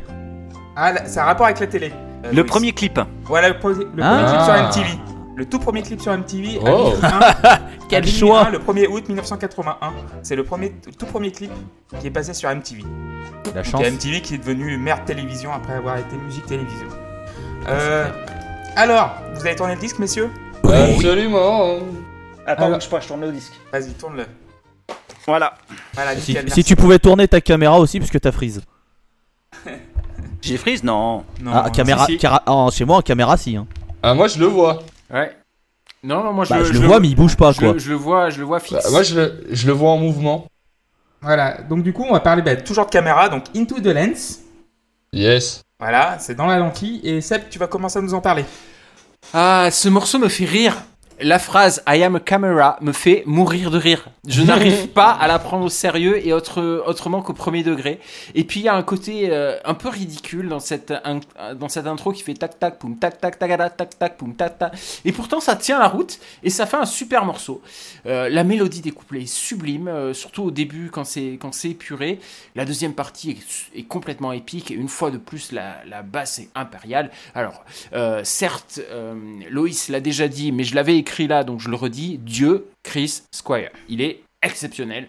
Ah, là, ça a rapport avec la télé. Euh, Le premier clip. Voilà, le, pro- le premier Ah. clip sur MTV. Le tout premier clip sur MTV. à Oh. à Quel choix. Le 1er août 1981. C'est le premier, le tout premier clip qui est passé sur MTV. La Donc, chance. il y a MTV qui est devenu merde télévision après avoir été musique télévision. Euh, alors, vous avez tourné le disque, messieurs? Absolument. Attends, Alors- je pas, je tourne le disque. Vas-y, tourne-le. Voilà. Voilà, Si, nickel, si merci. tu pouvais tourner ta caméra aussi, puisque t'as freeze. J'ai freeze Non. Non, ah, caméra, si, si. cara- ah, chez moi en caméra si. Hein. Ah, moi, je le vois. Ouais. Non, non, moi je, Bah, je, le vois, mais il bouge pas je, quoi. le- je le vois, je le vois Bah, fixe. moi, je le, je le vois en mouvement. Voilà, donc du coup, on va parler bah, toujours de caméra, donc Into the Lens. Yes. Voilà, c'est dans la lentille. Et Seb, tu vas commencer à nous en parler. Ah, ce morceau me fait rire. La phrase I am a camera me fait mourir de rire. Je n'arrive pas à la prendre au sérieux et autre, autrement qu'au premier degré. Et puis il y a un côté euh, un peu ridicule dans cette, dans cette intro qui fait tac tac poum tac tac tagada tac tac poum tac tac. Et pourtant ça tient la route et ça fait un super morceau. Euh, la mélodie des couplets est sublime, euh, surtout au début quand c'est quand c'est épuré. La deuxième partie est, est complètement épique et une fois de plus la, la basse est impériale. Alors certes, Loïs l'a déjà dit, mais je l'avais écrit là, donc je le redis. Dieu, Chris Squire. Il est exceptionnel.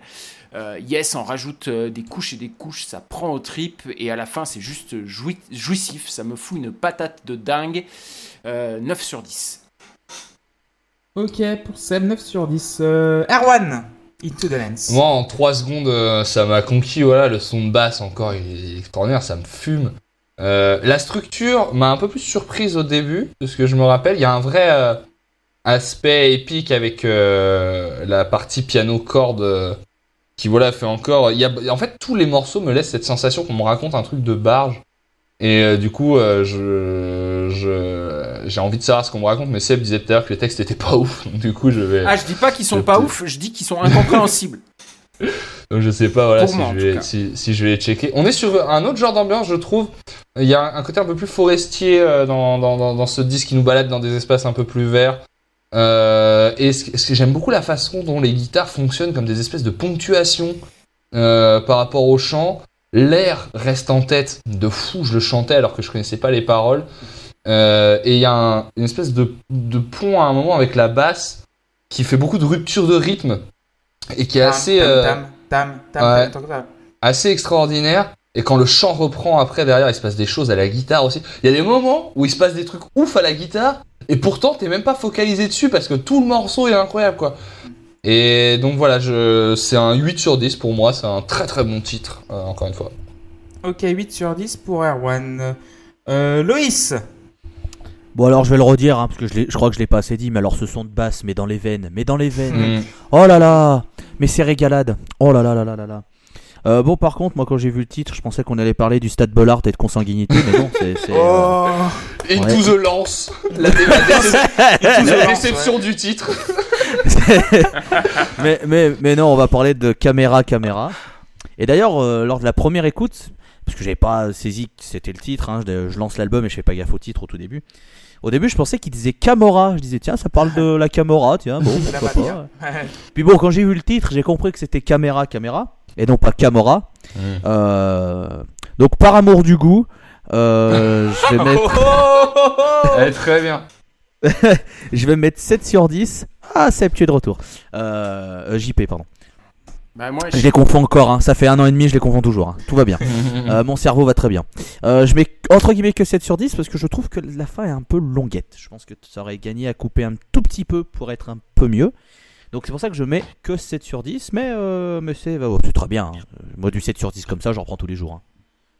Euh, yes, on rajoute euh, des couches et des couches, ça prend au trip et à la fin c'est juste joui- jouissif, ça me fout une patate de dingue. Euh, 9 sur 10. Ok, pour Seb, 9 sur 10. Euh, Erwan, Into the Lens. Moi, en 3 secondes, euh, ça m'a conquis. Voilà, le son de basse, encore, il est extraordinaire, ça me fume. Euh, la structure m'a un peu plus surprise au début, de ce que je me rappelle. Il y a un vrai euh, aspect épique avec euh, la partie piano-corde euh, qui, voilà, fait encore. Il y a... En fait, tous les morceaux me laissent cette sensation qu'on me raconte un truc de barge. Et euh, du coup, je, je, j'ai envie de savoir ce qu'on me raconte, mais Seb disait tout à l'heure que les textes étaient pas ouf, donc du coup, je vais. Ah, je dis pas qu'ils sont pas ouf, je dis qu'ils sont incompréhensibles. Donc je sais pas voilà si, moi, je vais, si, si je vais les checker. On est sur un autre genre d'ambiance, je trouve. Il y a un côté un peu plus forestier dans, dans, dans, dans ce disque qui nous balade dans des espaces un peu plus verts. Euh, et ce, que- ce que j'aime beaucoup la façon dont les guitares fonctionnent comme des espèces de ponctuation euh, par rapport au chant. L'air reste en tête de fou, je le chantais alors que je connaissais pas les paroles. Euh, et il y a un- une espèce de, de pont à un moment avec la basse qui fait beaucoup de rupture de rythme et qui est Tam, assez... tam, euh, tam, ouais. assez extraordinaire. Et quand le chant reprend après derrière, il se passe des choses à la guitare aussi. Il y a des moments où il se passe des trucs ouf à la guitare, et pourtant t'es même pas focalisé dessus parce que tout le morceau est incroyable quoi. Et donc voilà, je... c'est un 8 sur 10 pour moi, c'est un très très bon titre, euh, encore une fois. Ok, 8 sur 10 pour Erwan. Euh, Loïs. Bon alors je vais le redire hein, parce que je, crois que je l'ai pas assez dit mais alors ce son de basse mais dans les veines mais dans les veines Mm. oh là là mais c'est régalade oh là là là là là là Euh, bon par contre moi quand j'ai vu le titre je pensais qu'on allait parler du stade Bollard et de consanguinité mais non c'est c'est, euh, Oh. Et Ouais. to the lance, la, dé- la la lance, déception du titre. mais, mais, mais non, on va parler de caméra caméra. Et d'ailleurs, euh, lors de la première écoute, parce que j'avais pas saisi que c'était le titre, hein, je, je lance l'album et je fais pas gaffe au titre au tout début. Au début, je pensais qu'il disait Camorra. Je disais, tiens, ça parle de la Camorra, tiens, bon, La pourquoi pas. Puis bon, quand j'ai vu le titre, j'ai compris que c'était Caméra Caméra et non pas Camorra. Euh, donc, par amour du goût, euh, je, vais mettre, Elle est très bien. je vais mettre 7 sur 10. Ah, Seb, tu es de retour. Euh, euh, JP, pardon. Bah, moi, Je les confonds encore, hein. ça fait un an et demi, je les confonds toujours. hein. Tout va bien. Euh, mon cerveau va très bien. Euh, je mets entre guillemets que 7 sur 10 parce que je trouve que la fin est un peu longuette. Je pense que ça aurait gagné à couper un tout petit peu pour être un peu mieux. Donc c'est pour ça que je mets que 7 sur 10, mais, euh, mais c'est oh, c'est très bien. hein. Moi du 7 sur 10 comme ça, j'en prends tous les jours. hein.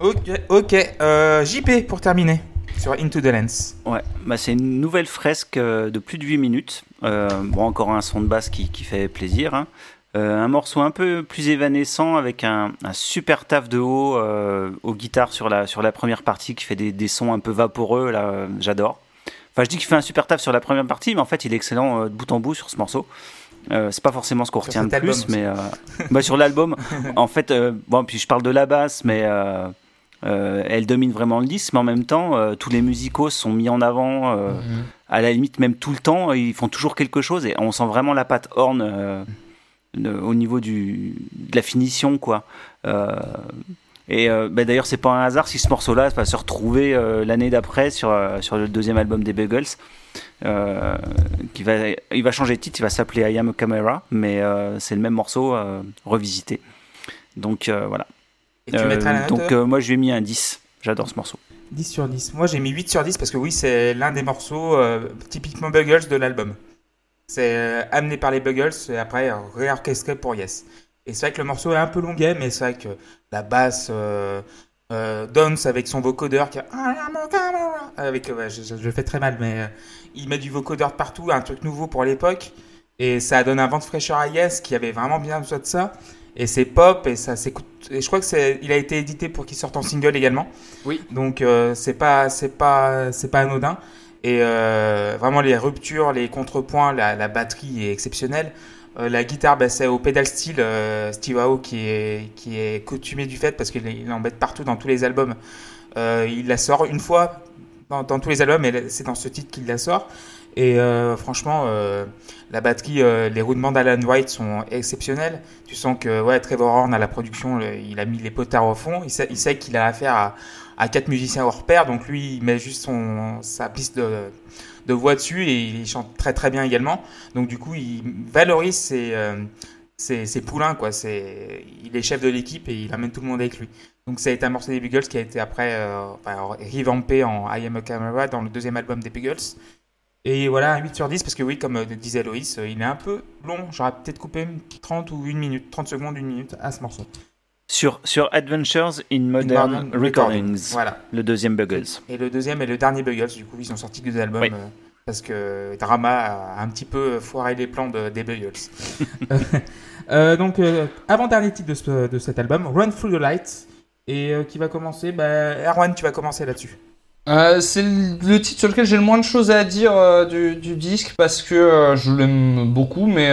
Ok, ok. Euh, JP pour terminer sur Into the Lens. Ouais, bah c'est une nouvelle fresque euh, de plus de 8 minutes. Euh, bon, encore un son de basse qui, qui fait plaisir. hein. Euh, un morceau un peu plus évanescent avec un, un super taf de haut euh, aux guitares sur la, sur la première partie qui fait des, des sons un peu vaporeux. Là, j'adore. Enfin, je dis qu'il fait un super taf sur la première partie, mais en fait, il est excellent euh, de bout en bout sur ce morceau. Euh, c'est pas forcément ce qu'on retient le plus, mais euh, bah, sur l'album, en fait, euh, bon, puis je parle de la basse, mais euh, euh, elle domine vraiment le disque, mais en même temps, euh, tous les musicos sont mis en avant. euh, à la limite même tout le temps, ils font toujours quelque chose et on sent vraiment la patte Horn euh, de- au niveau du, de la finition quoi. Euh, et euh, bah, d'ailleurs c'est pas un hasard si ce morceau-là va se retrouver euh, l'année d'après sur, euh, sur le deuxième album des Buggles. Euh, qui va, il va changer de titre, il va s'appeler I Am a Camera, mais euh, c'est le même morceau euh, revisité. Donc voilà. Et tu la donc moi je lui ai mis un 10. J'adore ce morceau. 10 sur 10. Moi j'ai mis 8 sur 10 parce que oui, c'est l'un des morceaux typiquement Buggles de l'album. C'est amené par les Buggles et après réorchestré pour Yes. Et c'est vrai que le morceau est un peu longuet, mais c'est vrai que la basse euh, euh, avec son vocodeur qui a... avec ouais, je, je- fais très mal, mais euh, il met du vocodeur de partout, un truc nouveau pour l'époque. Et ça donne un vent de fraîcheur à Yes qui avait vraiment bien besoin de ça. Et c'est pop et ça s'écoute. Et je crois que c'est, il a été édité pour qu'il sorte en single également. Oui. Donc euh, c'est pas, c'est pas, c'est pas anodin. Et euh, vraiment les ruptures, les contrepoints, la, la batterie est exceptionnelle. Euh, la guitare, bah, c'est au pedal steel euh, Steve Howe qui est, coutumé du fait parce qu'il il l'embête partout dans tous les albums. Euh, il la sort une fois dans, tous les albums et c'est dans ce titre qu'il la sort. Et franchement, la batterie, euh, les roulements d'Alan White sont exceptionnels. Tu sens que ouais, Trevor Horn à la production, il a mis les potards au fond. Il sait, il sait qu'il a affaire à, quatre musiciens hors pair, donc lui, il met juste son, sa piste de, de voix dessus et il chante très très bien également. Donc du coup, il valorise ses, euh, c'est c'est Poulain, quoi. C'est, il est chef de l'équipe et il amène tout le monde avec lui. Donc ça a été un morceau des Buggles qui a été après euh, revampé en I Am a Camera dans le deuxième album des Buggles. Et voilà, un 8 sur 10 parce que oui, comme euh, disait Loïs, euh, il est un peu long. J'aurais peut-être coupé 30 ou 1 minute, 30 secondes, 1 minute à ce morceau. Sur, sur Adventures in Modern, Modern Recordings, Voilà. le deuxième Buggles. Et le deuxième et le dernier Buggles, du coup, ils ont sorti que deux albums. Oui. euh, parce que Drama a un petit peu foiré les plans de- des Buggles. Euh, donc, euh, avant-dernier titre de, ce- de cet album, Run Through the Light. Et qui va commencer bah, Erwan, tu vas commencer là-dessus. Euh, c'est le titre sur lequel j'ai le moins de choses à dire euh, du, du disque parce que euh, je l'aime beaucoup, mais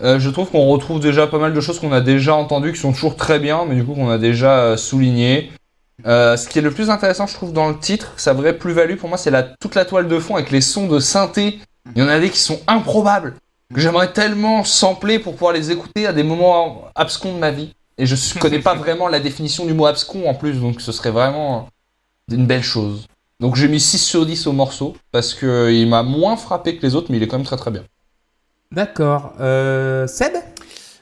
je trouve qu'on retrouve déjà pas mal de choses qu'on a déjà entendues qui sont toujours très bien, mais du coup qu'on a déjà souligné. Euh, ce qui est le plus intéressant, je trouve, dans le titre, sa vraie plus-value pour moi, c'est la, toute la toile de fond avec les sons de synthé. Il y en a des qui sont improbables, que j'aimerais tellement sampler pour pouvoir les écouter à des moments abscons de ma vie. Et je ne connais pas vraiment la définition du mot abscon en plus, donc ce serait vraiment une belle chose. Donc j'ai mis 6 sur 10 au morceau, parce que euh, il m'a moins frappé que les autres, mais il est quand même très très bien. D'accord. Euh, Seb?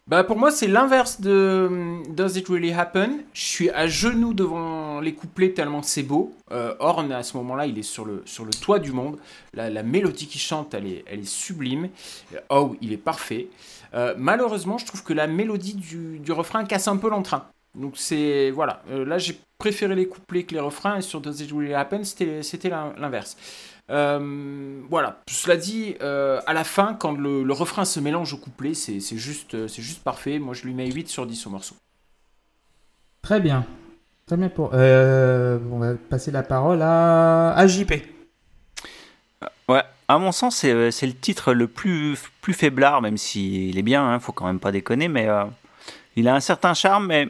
Bah pour moi c'est l'inverse de hum, Does It Really Happen? Je suis à genoux devant les couplets tellement c'est beau. Euh, Horn à ce moment-là il est sur le, sur le toit du monde. La, la mélodie qu'il chante elle est, elle est sublime. Euh, Oh il est parfait. Euh, malheureusement je trouve que la mélodie du, du refrain casse un peu l'entrain. Donc c'est voilà. Euh, là j'ai préféré les couplets que les refrains et sur Does It Really Happen c'était c'était l'in- l'inverse. Euh, voilà. Cela dit, euh, à la fin, quand le, le refrain se mélange au couplet, c'est c'est juste, c'est juste parfait. Moi, je lui mets 8 sur 10 au morceau. Très bien. Très bien pour. Euh, on va passer la parole à, à JP. Ouais, à mon sens, c'est c'est le titre le plus, plus faiblard, même s'il est bien, hein, faut quand même pas déconner, mais euh, il a un certain charme, mais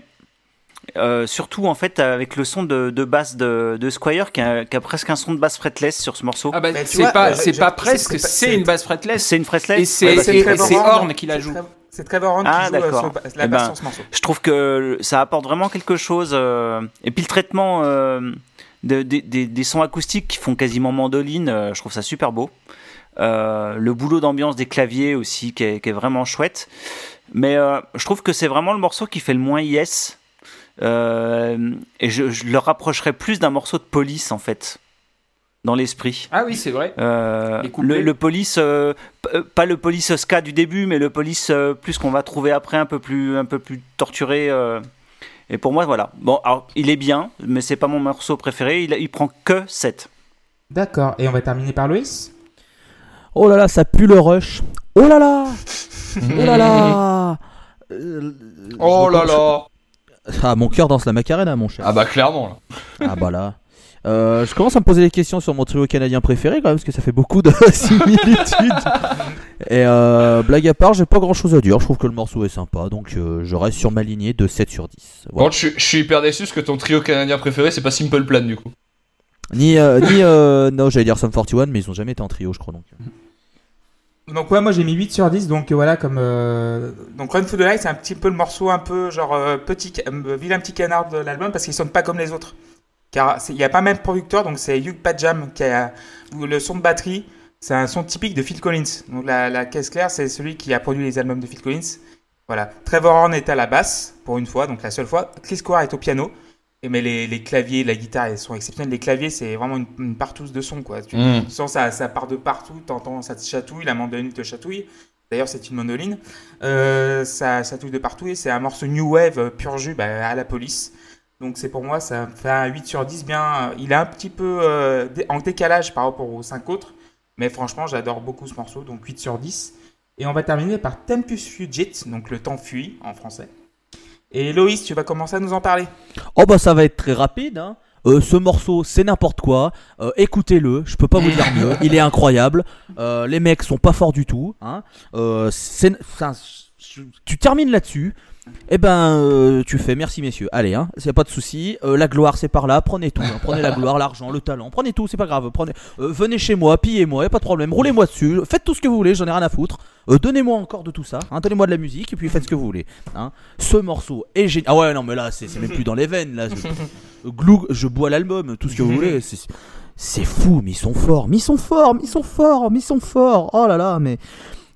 euh, surtout en fait avec le son de, de basse de, de Squire qui a, qui a presque un son de basse fretless sur ce morceau. Ah bah, tu c'est pas, euh, pas presque, c'est une basse fretless. C'est une fretless Et c'est Ouais, bah, Horn, qui la c'est joue. C'est Trevor Horn Ah, qui joue euh, sur la Eh basse ben, sur ce morceau. Je trouve que ça apporte vraiment quelque chose. euh, et puis le traitement euh, de- de- des- des sons acoustiques qui font quasiment mandoline, euh, je trouve ça super beau. Euh, le boulot d'ambiance des claviers aussi qui est, qui est vraiment chouette. Mais euh, je trouve que c'est vraiment le morceau qui fait le moins yes. Euh, et je, je le rapprocherais plus d'un morceau de police en fait, dans l'esprit. Ah oui, c'est vrai. Euh, le, le police, euh, pas le police ska du début, mais le police euh, plus qu'on va trouver après, un peu plus, un peu plus torturé. euh. et pour moi, voilà. Bon, alors, il est bien, mais c'est pas mon morceau préféré. Il, il prend que 7. D'accord. Et on va terminer par Loïs? Oh là là, ça pue le rush. Oh là là Oh là là Euh, Oh là là Ah, mon cœur danse la macarena, mon cher. Ah bah clairement là. Ah bah là. Euh, je commence à me poser des questions sur mon trio canadien préféré quand même parce que ça fait beaucoup de similitudes. Et euh, blague à part, j'ai pas grand chose à dire. Je trouve que le morceau est sympa donc euh, je reste sur ma lignée de 7 sur 10. Par Voilà. contre, je, suis- je suis hyper déçu parce que ton trio canadien préféré, c'est pas Simple Plan du coup. Ni, ni non, j'allais dire Sum 41, mais ils ont jamais été en trio, je crois donc. Donc ouais, moi j'ai mis 8 sur 10, donc voilà, comme... euh, Donc Run for the Light, c'est un petit peu le morceau un peu genre euh, petit, euh, vilain petit canard de l'album, parce qu'il sonne pas comme les autres. Car il n'y a pas même producteur, donc c'est Hugh Padjam qui a... le son de batterie, c'est un son typique de Phil Collins. Donc la, la caisse claire, c'est celui qui a produit les albums de Phil Collins. Voilà. Trevor Horn est à la basse, pour une fois, donc la seule fois. Chris Squire est au piano. Mais les, les claviers, la guitare, ils sont exceptionnels. Les claviers, c'est vraiment une, une partouze de son, quoi. Tu, Mm. sens ça, ça part de partout, t'entends, ça te chatouille, la mandoline te chatouille. D'ailleurs, c'est une mandoline. Euh, ça chatouille de partout et c'est un morceau new wave euh, pur jus bah, à la police. Donc c'est pour moi, ça fait un 8 sur 10 bien. euh, Il est un petit peu euh, en décalage par rapport aux 5 autres. Mais franchement, j'adore beaucoup ce morceau, donc 8 sur 10. Et on va terminer par Tempus Fugit, donc le temps fuit en français. Et Loïs, tu vas commencer à nous en parler. Oh bah ça va être très rapide. Hein. Euh, ce morceau, c'est n'importe quoi. Euh, Écoutez-le, je peux pas vous dire mieux. Il est incroyable. Euh, les mecs sont pas forts du tout. Hein. Tu termines là-dessus. Eh ben, euh, tu fais merci messieurs. Allez, hein, c'est pas de souci. Euh, la gloire, c'est par là. Prenez tout. hein. Prenez la gloire, l'argent, le talent. Prenez tout, c'est pas grave. Prenez, euh, venez chez moi, pillez-moi, y a pas de problème. Roulez-moi dessus. Faites tout ce que vous voulez. J'en ai rien à foutre. Euh, Donnez-moi encore de tout ça. Hein. Donnez-moi de la musique et puis faites ce que vous voulez. Hein. Ce morceau est génial. Ah ouais, non, mais là, c'est c'est même plus dans les veines. Là, Je- Glou, je bois l'album, tout ce que vous voulez. C'est- C'est fou, mais ils sont forts, mais ils sont forts, mais ils sont forts, mais ils sont forts. Oh là là, mais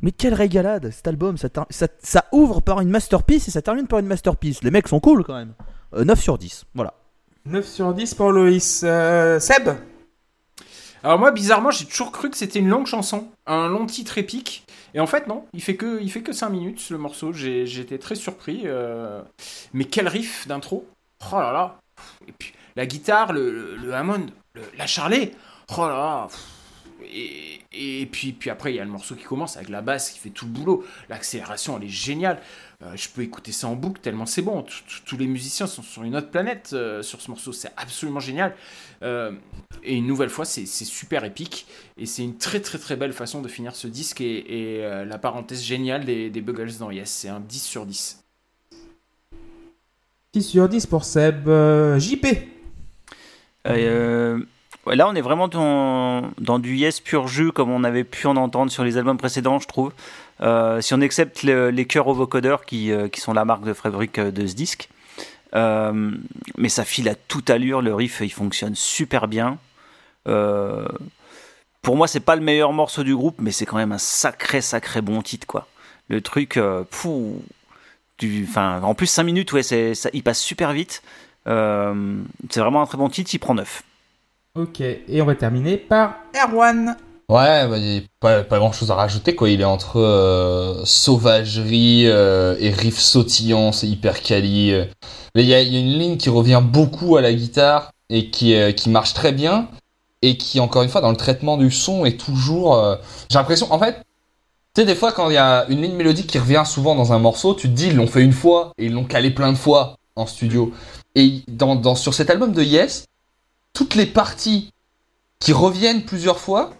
Mais quelle régalade cet album, ça, ter- ça, ça ouvre par une masterpiece et ça termine par une masterpiece. Les mecs sont cool quand même. Euh, 9 sur 10, voilà. 9 sur 10 pour Loïs. Euh, Seb? Alors moi, bizarrement, j'ai toujours cru que c'était une longue chanson, un long titre épique. Et en fait, non, il fait que, il fait que 5 minutes le morceau. Été très surpris. euh, Mais quel riff d'intro Oh là là Et puis la guitare, le, le, le Hammond, le- la Charlet Oh là là et, et puis, puis après, il y a le morceau qui commence avec la basse qui fait tout le boulot. L'accélération, elle est géniale. Euh, je peux écouter ça en boucle tellement c'est bon. Tous- les musiciens sont sur une autre planète euh, sur ce morceau. C'est absolument génial. Euh, et une nouvelle fois, c'est super épique. Et c'est une très très très belle façon de finir ce disque. Et, et, euh, la parenthèse géniale des, des Buggles dans Yes. C'est un 10 sur 10. 10 sur 10 pour Seb. Euh, JP Euh, là, on est vraiment dans, du yes pur jus, comme on avait pu en entendre sur les albums précédents, je trouve. Euh, si on accepte le- les chœurs au vocodeur qui, euh, qui sont la marque de fabrique euh, de ce disque. Mais ça file à toute allure, le riff il fonctionne super bien. Pour moi, c'est pas le meilleur morceau du groupe, mais c'est quand même un sacré, sacré bon titre, quoi. Le truc, en plus 5 minutes, ouais, il passe super vite. C'est vraiment un très bon titre, il prend 9. Ok, et on va terminer par Erwan. Ouais, bah, il pas, pas grand chose à rajouter quoi. Il est entre euh, sauvagerie euh, et riff sautillant, c'est hyper quali. euh. Il y a, y a une ligne qui revient beaucoup à la guitare et qui, euh, qui marche très bien et qui encore une fois dans le traitement du son est toujours. euh, J'ai l'impression, en fait, tu sais des fois quand il y a une ligne mélodique qui revient souvent dans un morceau, tu te dis ils l'ont fait une fois et ils l'ont calé plein de fois en studio. Et dans, dans sur cet album de Yes, toutes les parties qui reviennent plusieurs fois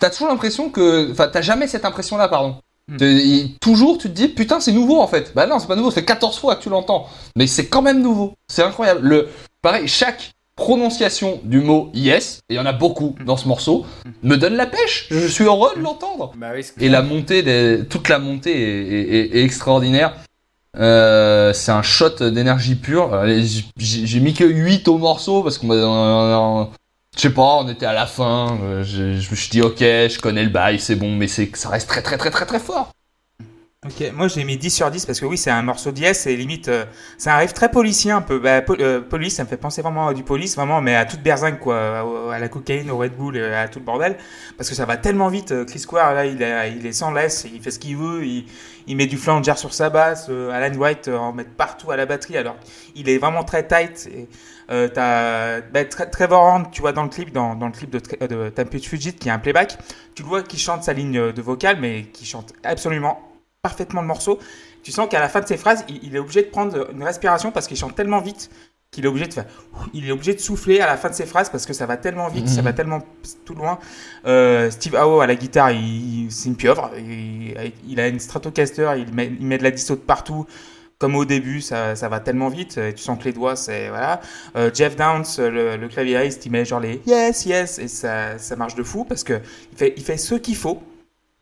T'as toujours l'impression que. Enfin, t'as jamais cette impression-là, pardon. Hmm. Et toujours, tu te dis, putain, c'est nouveau en fait. Bah non, c'est pas nouveau, c'est 14 fois que tu l'entends. Mais c'est quand même nouveau. C'est incroyable. Le, pareil, chaque prononciation du mot yes, et il y en a beaucoup dans ce morceau, me donne la pêche. Je suis heureux de l'entendre. Bah oui, Et la montée, des, toute la montée est, est- est- est extraordinaire. Euh, c'est un shot d'énergie pure. J'ai mis que 8 au morceau parce qu'on je sais pas, on était à la fin. euh, Je, je me suis dit ok, je connais le bail, c'est bon, mais c'est ça reste très très très très très fort. Moi j'ai mis 10 sur 10 parce que oui, c'est un morceau d'Yes et limite, euh, c'est un riff très policier un peu. Bah, euh, police, ça me fait penser vraiment à du police, vraiment, mais à toute berzingue quoi, à la cocaïne, au Red Bull, à tout le bordel. Parce que ça va tellement vite. euh, Chris Square, là, il est, sans laisse, il fait ce qu'il veut, il, met du flanger sur sa basse, euh, Alan White euh, en met partout à la batterie, alors il est vraiment très tight. Et, euh, t'as bah, Tre- Trevor Horn, tu vois dans le clip, dans, dans le clip de, de Tempest Fugit, qui est un playback, tu le vois qui chante sa ligne de vocale, mais qui chante absolument parfaitement le morceau. Tu sens qu'à la fin de ses phrases, il, il est obligé de prendre une respiration parce qu'il chante tellement vite qu'il est obligé de faire, il est obligé de souffler à la fin de ses phrases parce que ça va tellement vite, ça va tellement tout loin. Euh, Steve Howe à la guitare, c'est une pieuvre. Il, il a une Stratocaster, il met, il met de la disto de partout. Comme au début, ça, ça va tellement vite, euh, tu sens que les doigts, c'est voilà. Euh, Jeff Downs, le, le claviériste, il met genre les yes, yes, et ça, ça marche de fou parce que il fait, il fait ce qu'il faut.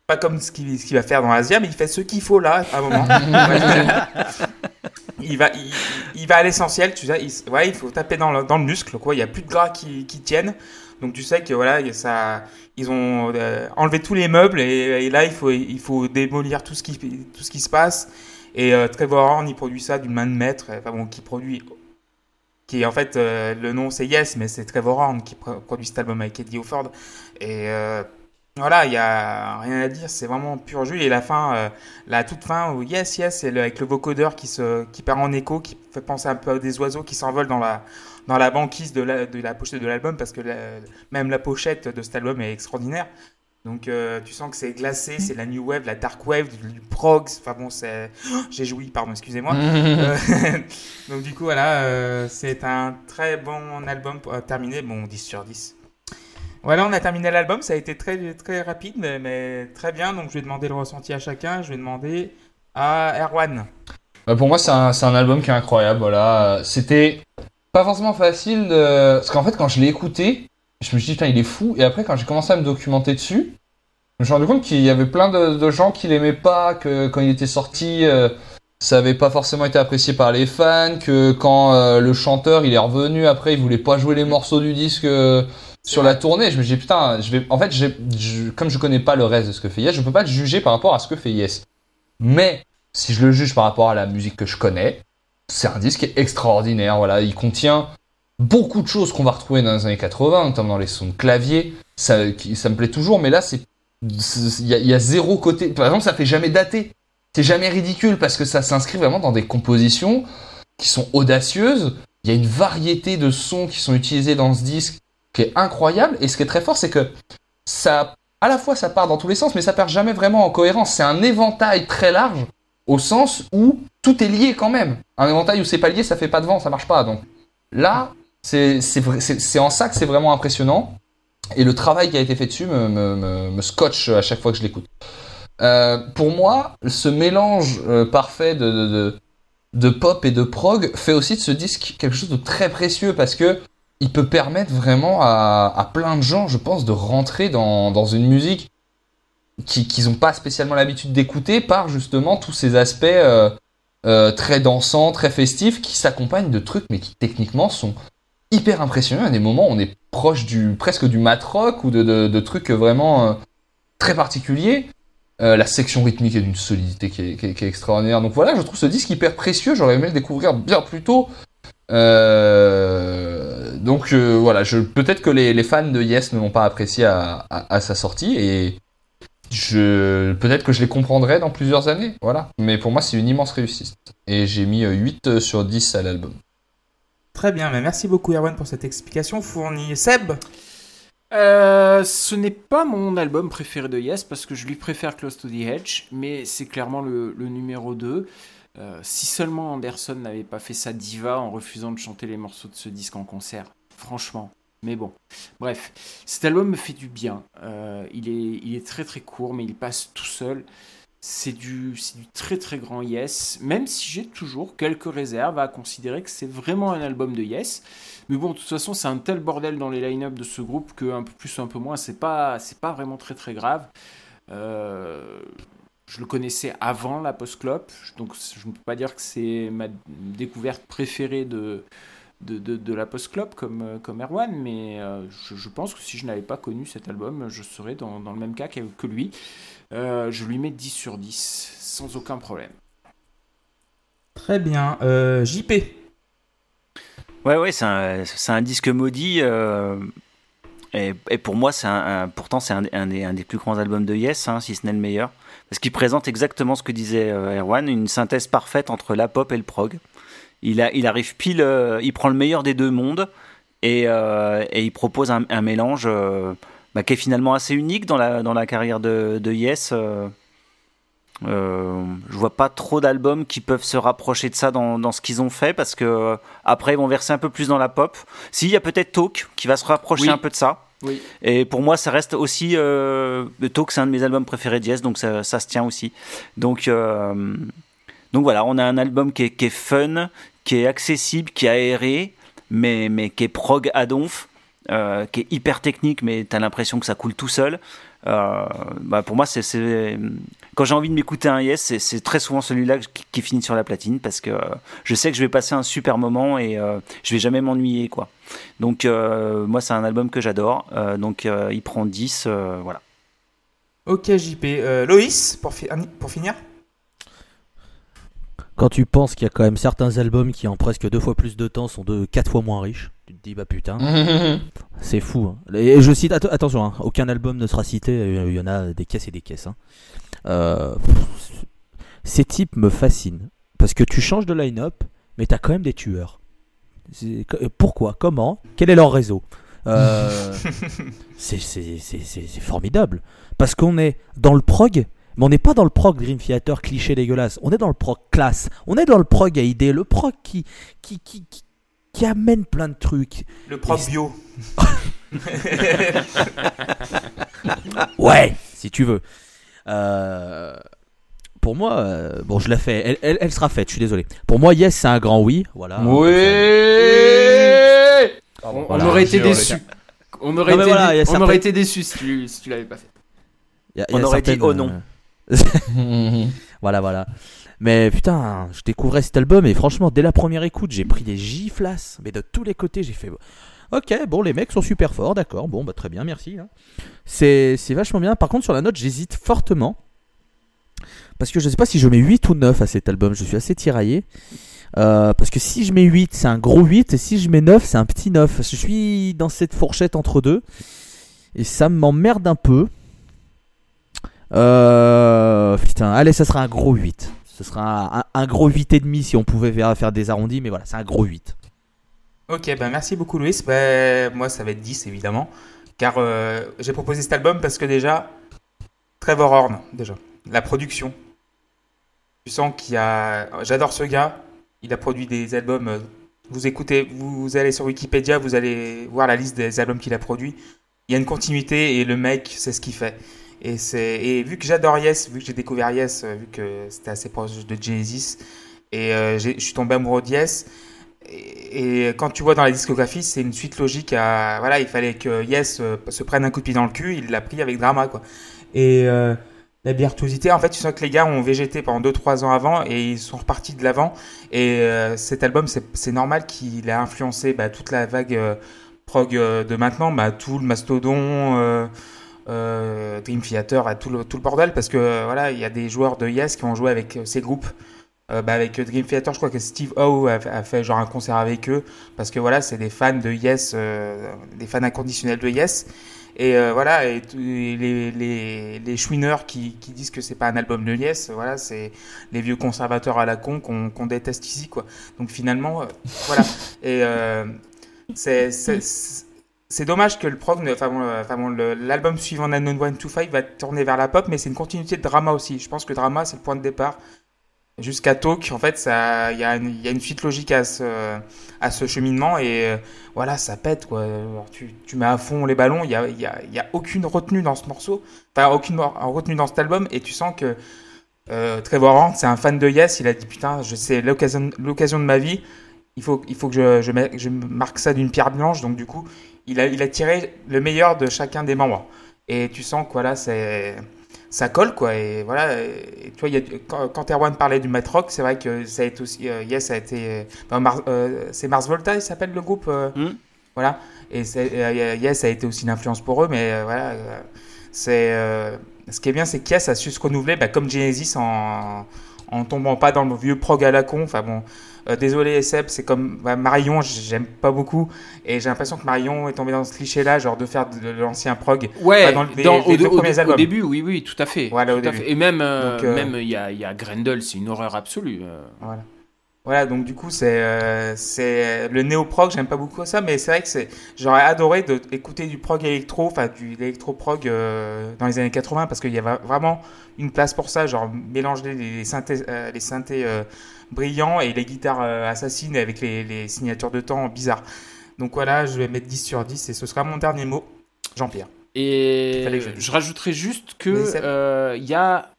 Pas comme ce qu'il va faire dans Asia, mais il fait ce qu'il faut là, à un moment. il va, il, il va à l'essentiel, tu sais. Il, ouais, il faut taper dans le, dans le muscle, quoi. Il y a plus de gras qui, qui tiennent. Donc tu sais que voilà, ça, ils ont euh, enlevé tous les meubles et, et là il faut, il faut démolir tout ce qui, tout ce qui se passe. Et euh, Trevor Horn, il produit ça d'une main de maître. Enfin bon, qui produit, qui en fait euh, le nom c'est Yes, mais c'est Trevor Horn qui pro- produit cet album avec Eddie Offord. Et voilà, il y a rien à dire, c'est vraiment pur jus. Et la fin, euh, la toute fin, où Yes, Yes, c'est le- avec le vocodeur qui se, qui part en écho, qui fait penser un peu à des oiseaux qui s'envolent dans la, dans la banquise de la, de la pochette de l'album, parce que la- même la pochette de cet album est extraordinaire. Donc euh, tu sens que c'est glacé, c'est la new wave, la dark wave, du, prog. Enfin bon, c'est, Oh, j'ai joui, pardon, excusez-moi. Euh, donc du coup voilà, euh, c'est un très bon album pour euh, terminer, bon 10 sur 10. Voilà, on a terminé l'album, ça a été très très rapide mais, très bien, donc je vais demander le ressenti à chacun, je vais demander à Erwan. Bah, pour moi, c'est un, un album qui est incroyable. Voilà, c'était pas forcément facile de... parce qu'en fait, quand je l'ai écouté, je me suis dit putain, il est fou. Et après, quand j'ai commencé à me documenter dessus, je me suis rendu compte qu'il y avait plein de, gens qui l'aimaient pas, que quand il était sorti, euh, ça avait pas forcément été apprécié par les fans, que quand euh, le chanteur il est revenu après, il voulait pas jouer les morceaux du disque euh, sur la tournée, je me dis putain, je vais, en fait, je- comme je connais pas le reste de ce que fait Yes, je peux pas le juger par rapport à ce que fait Yes. Mais si je le juge par rapport à la musique que je connais, c'est un disque extraordinaire. Voilà, il contient beaucoup de choses qu'on va retrouver dans les années 80, notamment dans les sons de clavier. Ça, ça me plaît toujours, mais là, c'est, il y, y a zéro côté. Par exemple, ça fait jamais dater. C'est jamais ridicule parce que ça s'inscrit vraiment dans des compositions qui sont audacieuses. Il y a une variété de sons qui sont utilisés dans ce disque qui est incroyable. Et ce qui est très fort, c'est que ça, à la fois, ça part dans tous les sens, mais ça perd jamais vraiment en cohérence. C'est un éventail très large au sens où tout est lié quand même. Un éventail où c'est pas lié, ça fait pas de vent, ça marche pas. Donc là, c'est en ça que c'est vraiment impressionnant. Et le travail qui a été fait dessus me, scotche à chaque fois que je l'écoute. Euh, pour moi, ce mélange euh, parfait de, de, de pop et de prog fait aussi de ce disque quelque chose de très précieux parce que il peut permettre vraiment à, plein de gens, je pense, de rentrer dans, une musique qui- qu'ils n'ont pas spécialement l'habitude d'écouter par justement tous ces aspects euh, euh, très dansants, très festifs qui s'accompagnent de trucs mais qui techniquement sont hyper impressionnants. À des moments, on est proche du presque du mat rock ou de, trucs vraiment euh, très particuliers. La section rythmique est d'une solidité qui est extraordinaire. Donc voilà, je trouve ce disque hyper précieux. J'aurais aimé le découvrir bien plus tôt. Euh, donc euh, voilà, je, peut-être que les, les fans de Yes ne l'ont pas apprécié à, à- à sa sortie et je, peut-être que je les comprendrai dans plusieurs années. Voilà. Mais pour moi, c'est une immense réussite. Et j'ai mis euh, 8 sur 10 à l'album. Très bien, mais merci beaucoup Erwan pour cette explication fournie. Seb? Euh, ce n'est pas mon album préféré de Yes parce que je lui préfère Close to the Edge, mais c'est clairement le, le numéro 2. Euh, si seulement Anderson n'avait pas fait sa diva en refusant de chanter les morceaux de ce disque en concert, franchement. Mais bon, bref, cet album me fait du bien. Euh, il, est, très très court, mais il passe tout seul. C'est du, très très grand Yes, même si j'ai toujours quelques réserves à considérer que c'est vraiment un album de Yes. Mais bon, de toute façon, c'est un tel bordel dans les line-up de ce groupe que un peu plus ou un peu moins, c'est pas, pas vraiment très très grave. Euh, je le connaissais avant la post-clop, donc je ne peux pas dire que c'est ma découverte préférée de, de, de, de la post-clop comme, euh, comme Erwan, mais euh, je, je pense que si je n'avais pas connu cet album, je serais dans, dans le même cas que, que lui. Euh, je lui mets 10 sur 10, sans aucun problème. Très bien. Euh, JP Ouais, ouais, c'est un, c'est un disque maudit. euh, et, et pour moi, c'est un, un- pourtant, c'est un, un des plus grands albums de Yes, hein, si ce n'est le meilleur. Parce qu'il présente exactement ce que disait euh, Erwan, une synthèse parfaite entre la pop et le prog. Il, a, il arrive pile, euh, il prend le meilleur des deux mondes et, euh, et il propose un, un mélange bah, qui est finalement assez unique dans la, dans la carrière de, de Yes. euh. Je vois pas trop d'albums qui peuvent se rapprocher de ça dans, dans ce qu'ils ont fait parce que après ils vont verser un peu plus dans la pop. Si, il y a peut-être Talk qui va se rapprocher Oui. un peu de ça. Et pour moi, ça reste aussi. Euh, Talk, c'est un de mes albums préférés de donc ça, se tient aussi. Donc, euh, donc voilà, on a un album qui est, fun, qui est accessible, qui est aéré, mais, qui est prog à donf, euh, qui est hyper technique, mais t'as l'impression que ça coule tout seul. Euh, bah pour moi, c'est- quand j'ai envie de m'écouter un Yes, c'est, très souvent celui-là qui, qui finit sur la platine parce que euh, je sais que je vais passer un super moment et euh, je vais jamais m'ennuyer, quoi. Donc, euh, moi, c'est un album que j'adore. Euh, donc, euh, il prend 10, euh, voilà. Ok JP. Euh, Loïs, pour, fi- pour finir Quand tu penses qu'il y a quand même certains albums qui en presque deux fois plus de temps sont de quatre fois moins riches, tu te dis bah putain, c'est fou. hein. Et je cite, atte- attention, hein, aucun album ne sera cité, il y en a des caisses et des caisses. hein. Euh, pff, ces types me fascinent parce que tu changes de line-up, mais t'as quand même des tueurs. Pourquoi? Comment? Quel est leur réseau? Euh, c'est formidable. Parce qu'on est dans le prog, mais on n'est pas dans le prog Dream Theater cliché dégueulasse. On est dans le prog classe. On est dans le prog à idée. Le prog qui, qui, qui, qui, qui amène plein de trucs. Le prof Et- bio. Ouais, si tu veux. Euh, pour moi, euh, bon, je l'ai fait. Elle, elle, elle sera faite, je suis désolé. Pour moi, Yes, c'est un grand oui. Voilà. Oui On, on Voilà, aurait été déçus. On aurait, Non, été, voilà, on aurait été déçus si tu, si tu l'avais pas fait. Y a- y On aurait dit, oh non. euh, Voilà, voilà. Mais putain, je découvrais cet album et franchement, dès la première écoute, j'ai pris des giflasses. Mais de tous les côtés, j'ai fait. Ok, bon, les mecs sont super forts, d'accord. Bon, bah très bien, merci. hein. C'est vachement bien. Par contre, sur la note, j'hésite fortement. Parce que je sais pas si je mets 8 ou 9 à cet album. Je suis assez tiraillé. Euh, parce que si je mets 8, c'est un gros 8. Et si je mets 9, c'est un petit 9. Je suis dans cette fourchette entre deux. Et ça m'emmerde un peu. Euh, putain, allez, ça sera un gros 8. Ce sera un, gros 8 et demi si on pouvait faire des arrondis. Mais voilà, c'est un gros 8. Ok, bah merci beaucoup Louis. Bah, moi ça va être 10 évidemment. Car euh, j'ai proposé cet album parce que déjà, Trevor Horn, déjà, la production. Tu sens qu'il y a. J'adore ce gars. Il a produit des albums. euh, Vous écoutez, vous allez sur Wikipédia, vous allez voir la liste des albums qu'il a produits. Il y a une continuité et le mec, c'est ce qu'il fait. Et, c'est, et vu que j'adore Yes, vu que j'ai découvert Yes, euh, vu que c'était assez proche de Genesis, et euh, je suis tombé amoureux de Yes. Et, quand tu vois dans la discographie, c'est une suite logique à. Voilà, il fallait que Yes euh, se prenne un coup de pied dans le cul, il l'a pris avec drama, quoi. Et euh, la virtuosité, en fait, tu sens que les gars ont végété pendant 2-3 ans avant et ils sont repartis de l'avant. Et euh, cet album, c'est normal qu'il ait influencé bah, toute la vague euh, prog de maintenant, bah, tout le Mastodon. Dream Theater, tout le, tout le bordel, parce que voilà, il y a des joueurs de Yes qui ont joué avec ces groupes. Euh, bah, avec Dream Theater, je crois que Steve Howe a, fait genre un concert avec eux, parce que voilà, c'est des fans de Yes, euh, des fans inconditionnels de Yes. Et euh, voilà, et, les, les, les chouineurs qui, disent que c'est pas un album de Yes, voilà, c'est les vieux conservateurs à la con qu'on déteste ici, quoi. Donc finalement, euh, voilà. Et euh, c'est c'est- dommage que le prog, enfin euh, enfin l'album suivant Unknown One to Five va tourner vers la pop, mais c'est une continuité de drama aussi. Je pense que drama, c'est le point de départ. Jusqu'à Talk, en fait, il y, y a une suite logique à ce, à ce cheminement et euh, voilà, ça pète quoi. Tu, tu mets à fond les ballons, il y a, y a, y a aucune retenue dans ce morceau, enfin aucune retenue dans cet album et tu sens que euh, Trevor Horn, c'est un fan de Yes, il a dit putain, c'est l'occasion, de ma vie. Il faut, il faut que je, je, je marque ça d'une pierre blanche. Donc du coup, il a, il a tiré le meilleur de chacun des membres. Et tu sens que voilà, c'est, ça colle quoi. Et voilà, et, tu vois, il y a, quand, quand Erwan parlait du Matt Rock, c'est vrai que ça a été aussi, euh, Yes a été, euh, ben, euh, c'est Mars Volta, il s'appelle le groupe. euh, Hmm. Voilà. Et Yes a été aussi une influence pour eux, mais voilà, c'est, ce qui est bien, c'est que Yes a su se renouveler, bah, comme Genesis en, en tombant pas dans le vieux prog à la con. Enfin bon, euh, désolé Seb, c'est comme bah, Marion, j'aime pas beaucoup, et j'ai l'impression que Marion est tombé dans ce cliché-là, genre de faire de, l'ancien prog. Ouais, dans les- dans- les au, deux au- premiers au albums. début, oui, oui, tout à fait. Voilà, au tout à début. fait. Et même, euh, euh, même il y a, y a Grendel, c'est une horreur absolue. euh. Voilà. Voilà, donc du coup, c'est euh, c'est le néo-prog, j'aime pas beaucoup ça, mais c'est vrai que c'est j'aurais adoré de, écouter du prog électro, enfin du électro-prog euh, dans les années 80, parce qu'il y avait vraiment une place pour ça, genre mélanger les synthés, euh, les synthés brillants et les guitares euh, assassines avec les, les signatures de temps bizarres. Donc voilà, je vais mettre 10 sur 10 et ce sera mon dernier mot, Jean-Pierre. Et je rajouterais juste que euh, il y a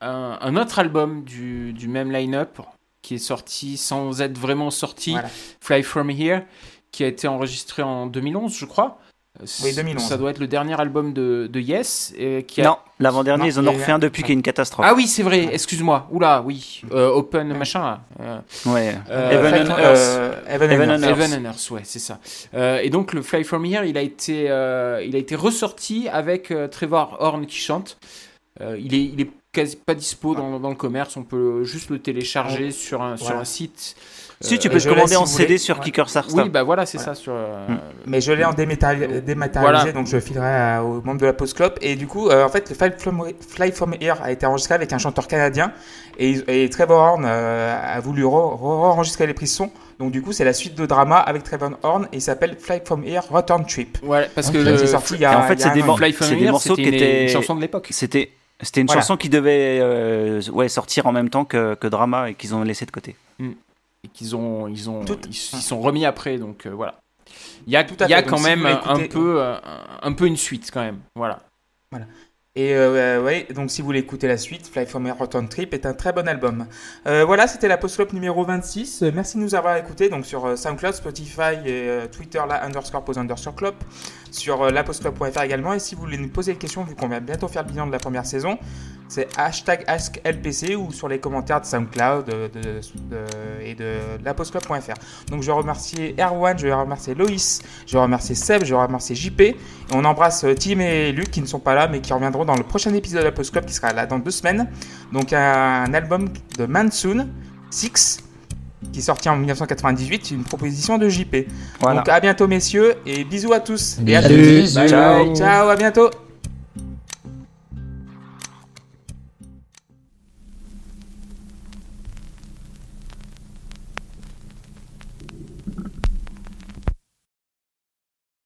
un, un autre album du, du même line-up qui est sorti sans être vraiment sorti, Voilà. Fly From Here, qui a été enregistré en 2011, je crois. Oui, 2011. Ça doit être le dernier album de, de Yes. et qui a... Non, l'avant-dernier, ils en ont refait un- depuis qu'il y a une catastrophe. Ah oui, c'est vrai, excuse-moi. Oula, oui. Euh, open machin. Euh, Ouais. euh, Fly and Earth. euh, and and Earth, ouais, c'est ça. Euh, et donc le Fly From Here, il a été, euh, il a été ressorti avec euh, Trevor Horn qui chante. Euh, il est, il est quasi pas dispo dans, dans le commerce. On peut juste le télécharger sur un sur un site. Si, tu Euh, peux commander si en voulez. CD sur Ouais. Kickerstar. Oui, bah voilà, c'est Voilà. ça sur. euh, Hmm. Mais je l'ai en dématérialisé, Voilà. donc je filerai aux membres de la Post Club. Et du coup, euh, en fait, le Fly From, Fly From Here a été enregistré avec un chanteur canadien. Et, Trevor Horn a voulu re- re- enregistrer les prises son. Donc du coup, c'est la suite de drama avec Trevor Horn. Et il s'appelle Fly From Here Return Trip. Ouais, parce que Donc, le qui est sorti il y a, en fait, c'est des un an. mor- Fly From c'est des morceaux qui étaient- une chanson de l'époque. C'était c'était une Voilà. chanson qui devait euh, ouais, sortir en même temps que, que Drama et qu'ils ont laissé de côté. Et qu'ils ont, ils ont, Tout- ils, ils sont remis après, donc euh, voilà. Il y a, Tout à y a fait, quand si même vous voulez un peu, euh, un, un peu une suite quand même, voilà. Et euh, ouais, donc si vous voulez écouter la suite, Fly From Here Return Trip est un très bon album. Euh, voilà, c'était la Post numéro 26. Euh, Merci de nous avoir écoutés donc sur euh, SoundCloud, Spotify et euh, Twitter, là, underscore pose underscore club, sur euh, lapostclub.fr également. Et si vous voulez nous poser des questions, vu qu'on va bientôt faire le bilan de la première saison, c'est hashtag AskLPC ou sur les commentaires de SoundCloud de, de- de- et de. Donc je vais remercier Erwan, je vais remercier Loïs, je vais remercier Seb, je vais remercier JP. Et on embrasse euh, Tim et Luc qui ne sont pas là mais qui reviendront dans le prochain épisode de la Post Club qui sera là dans deux semaines. Donc un, album de Mansoon, Six, qui est sorti en 1998, une proposition de JP. Voilà. Donc à bientôt messieurs et bisous à tous. Et à Bisous. tous. Bisous. Ciao. Ciao, à bientôt.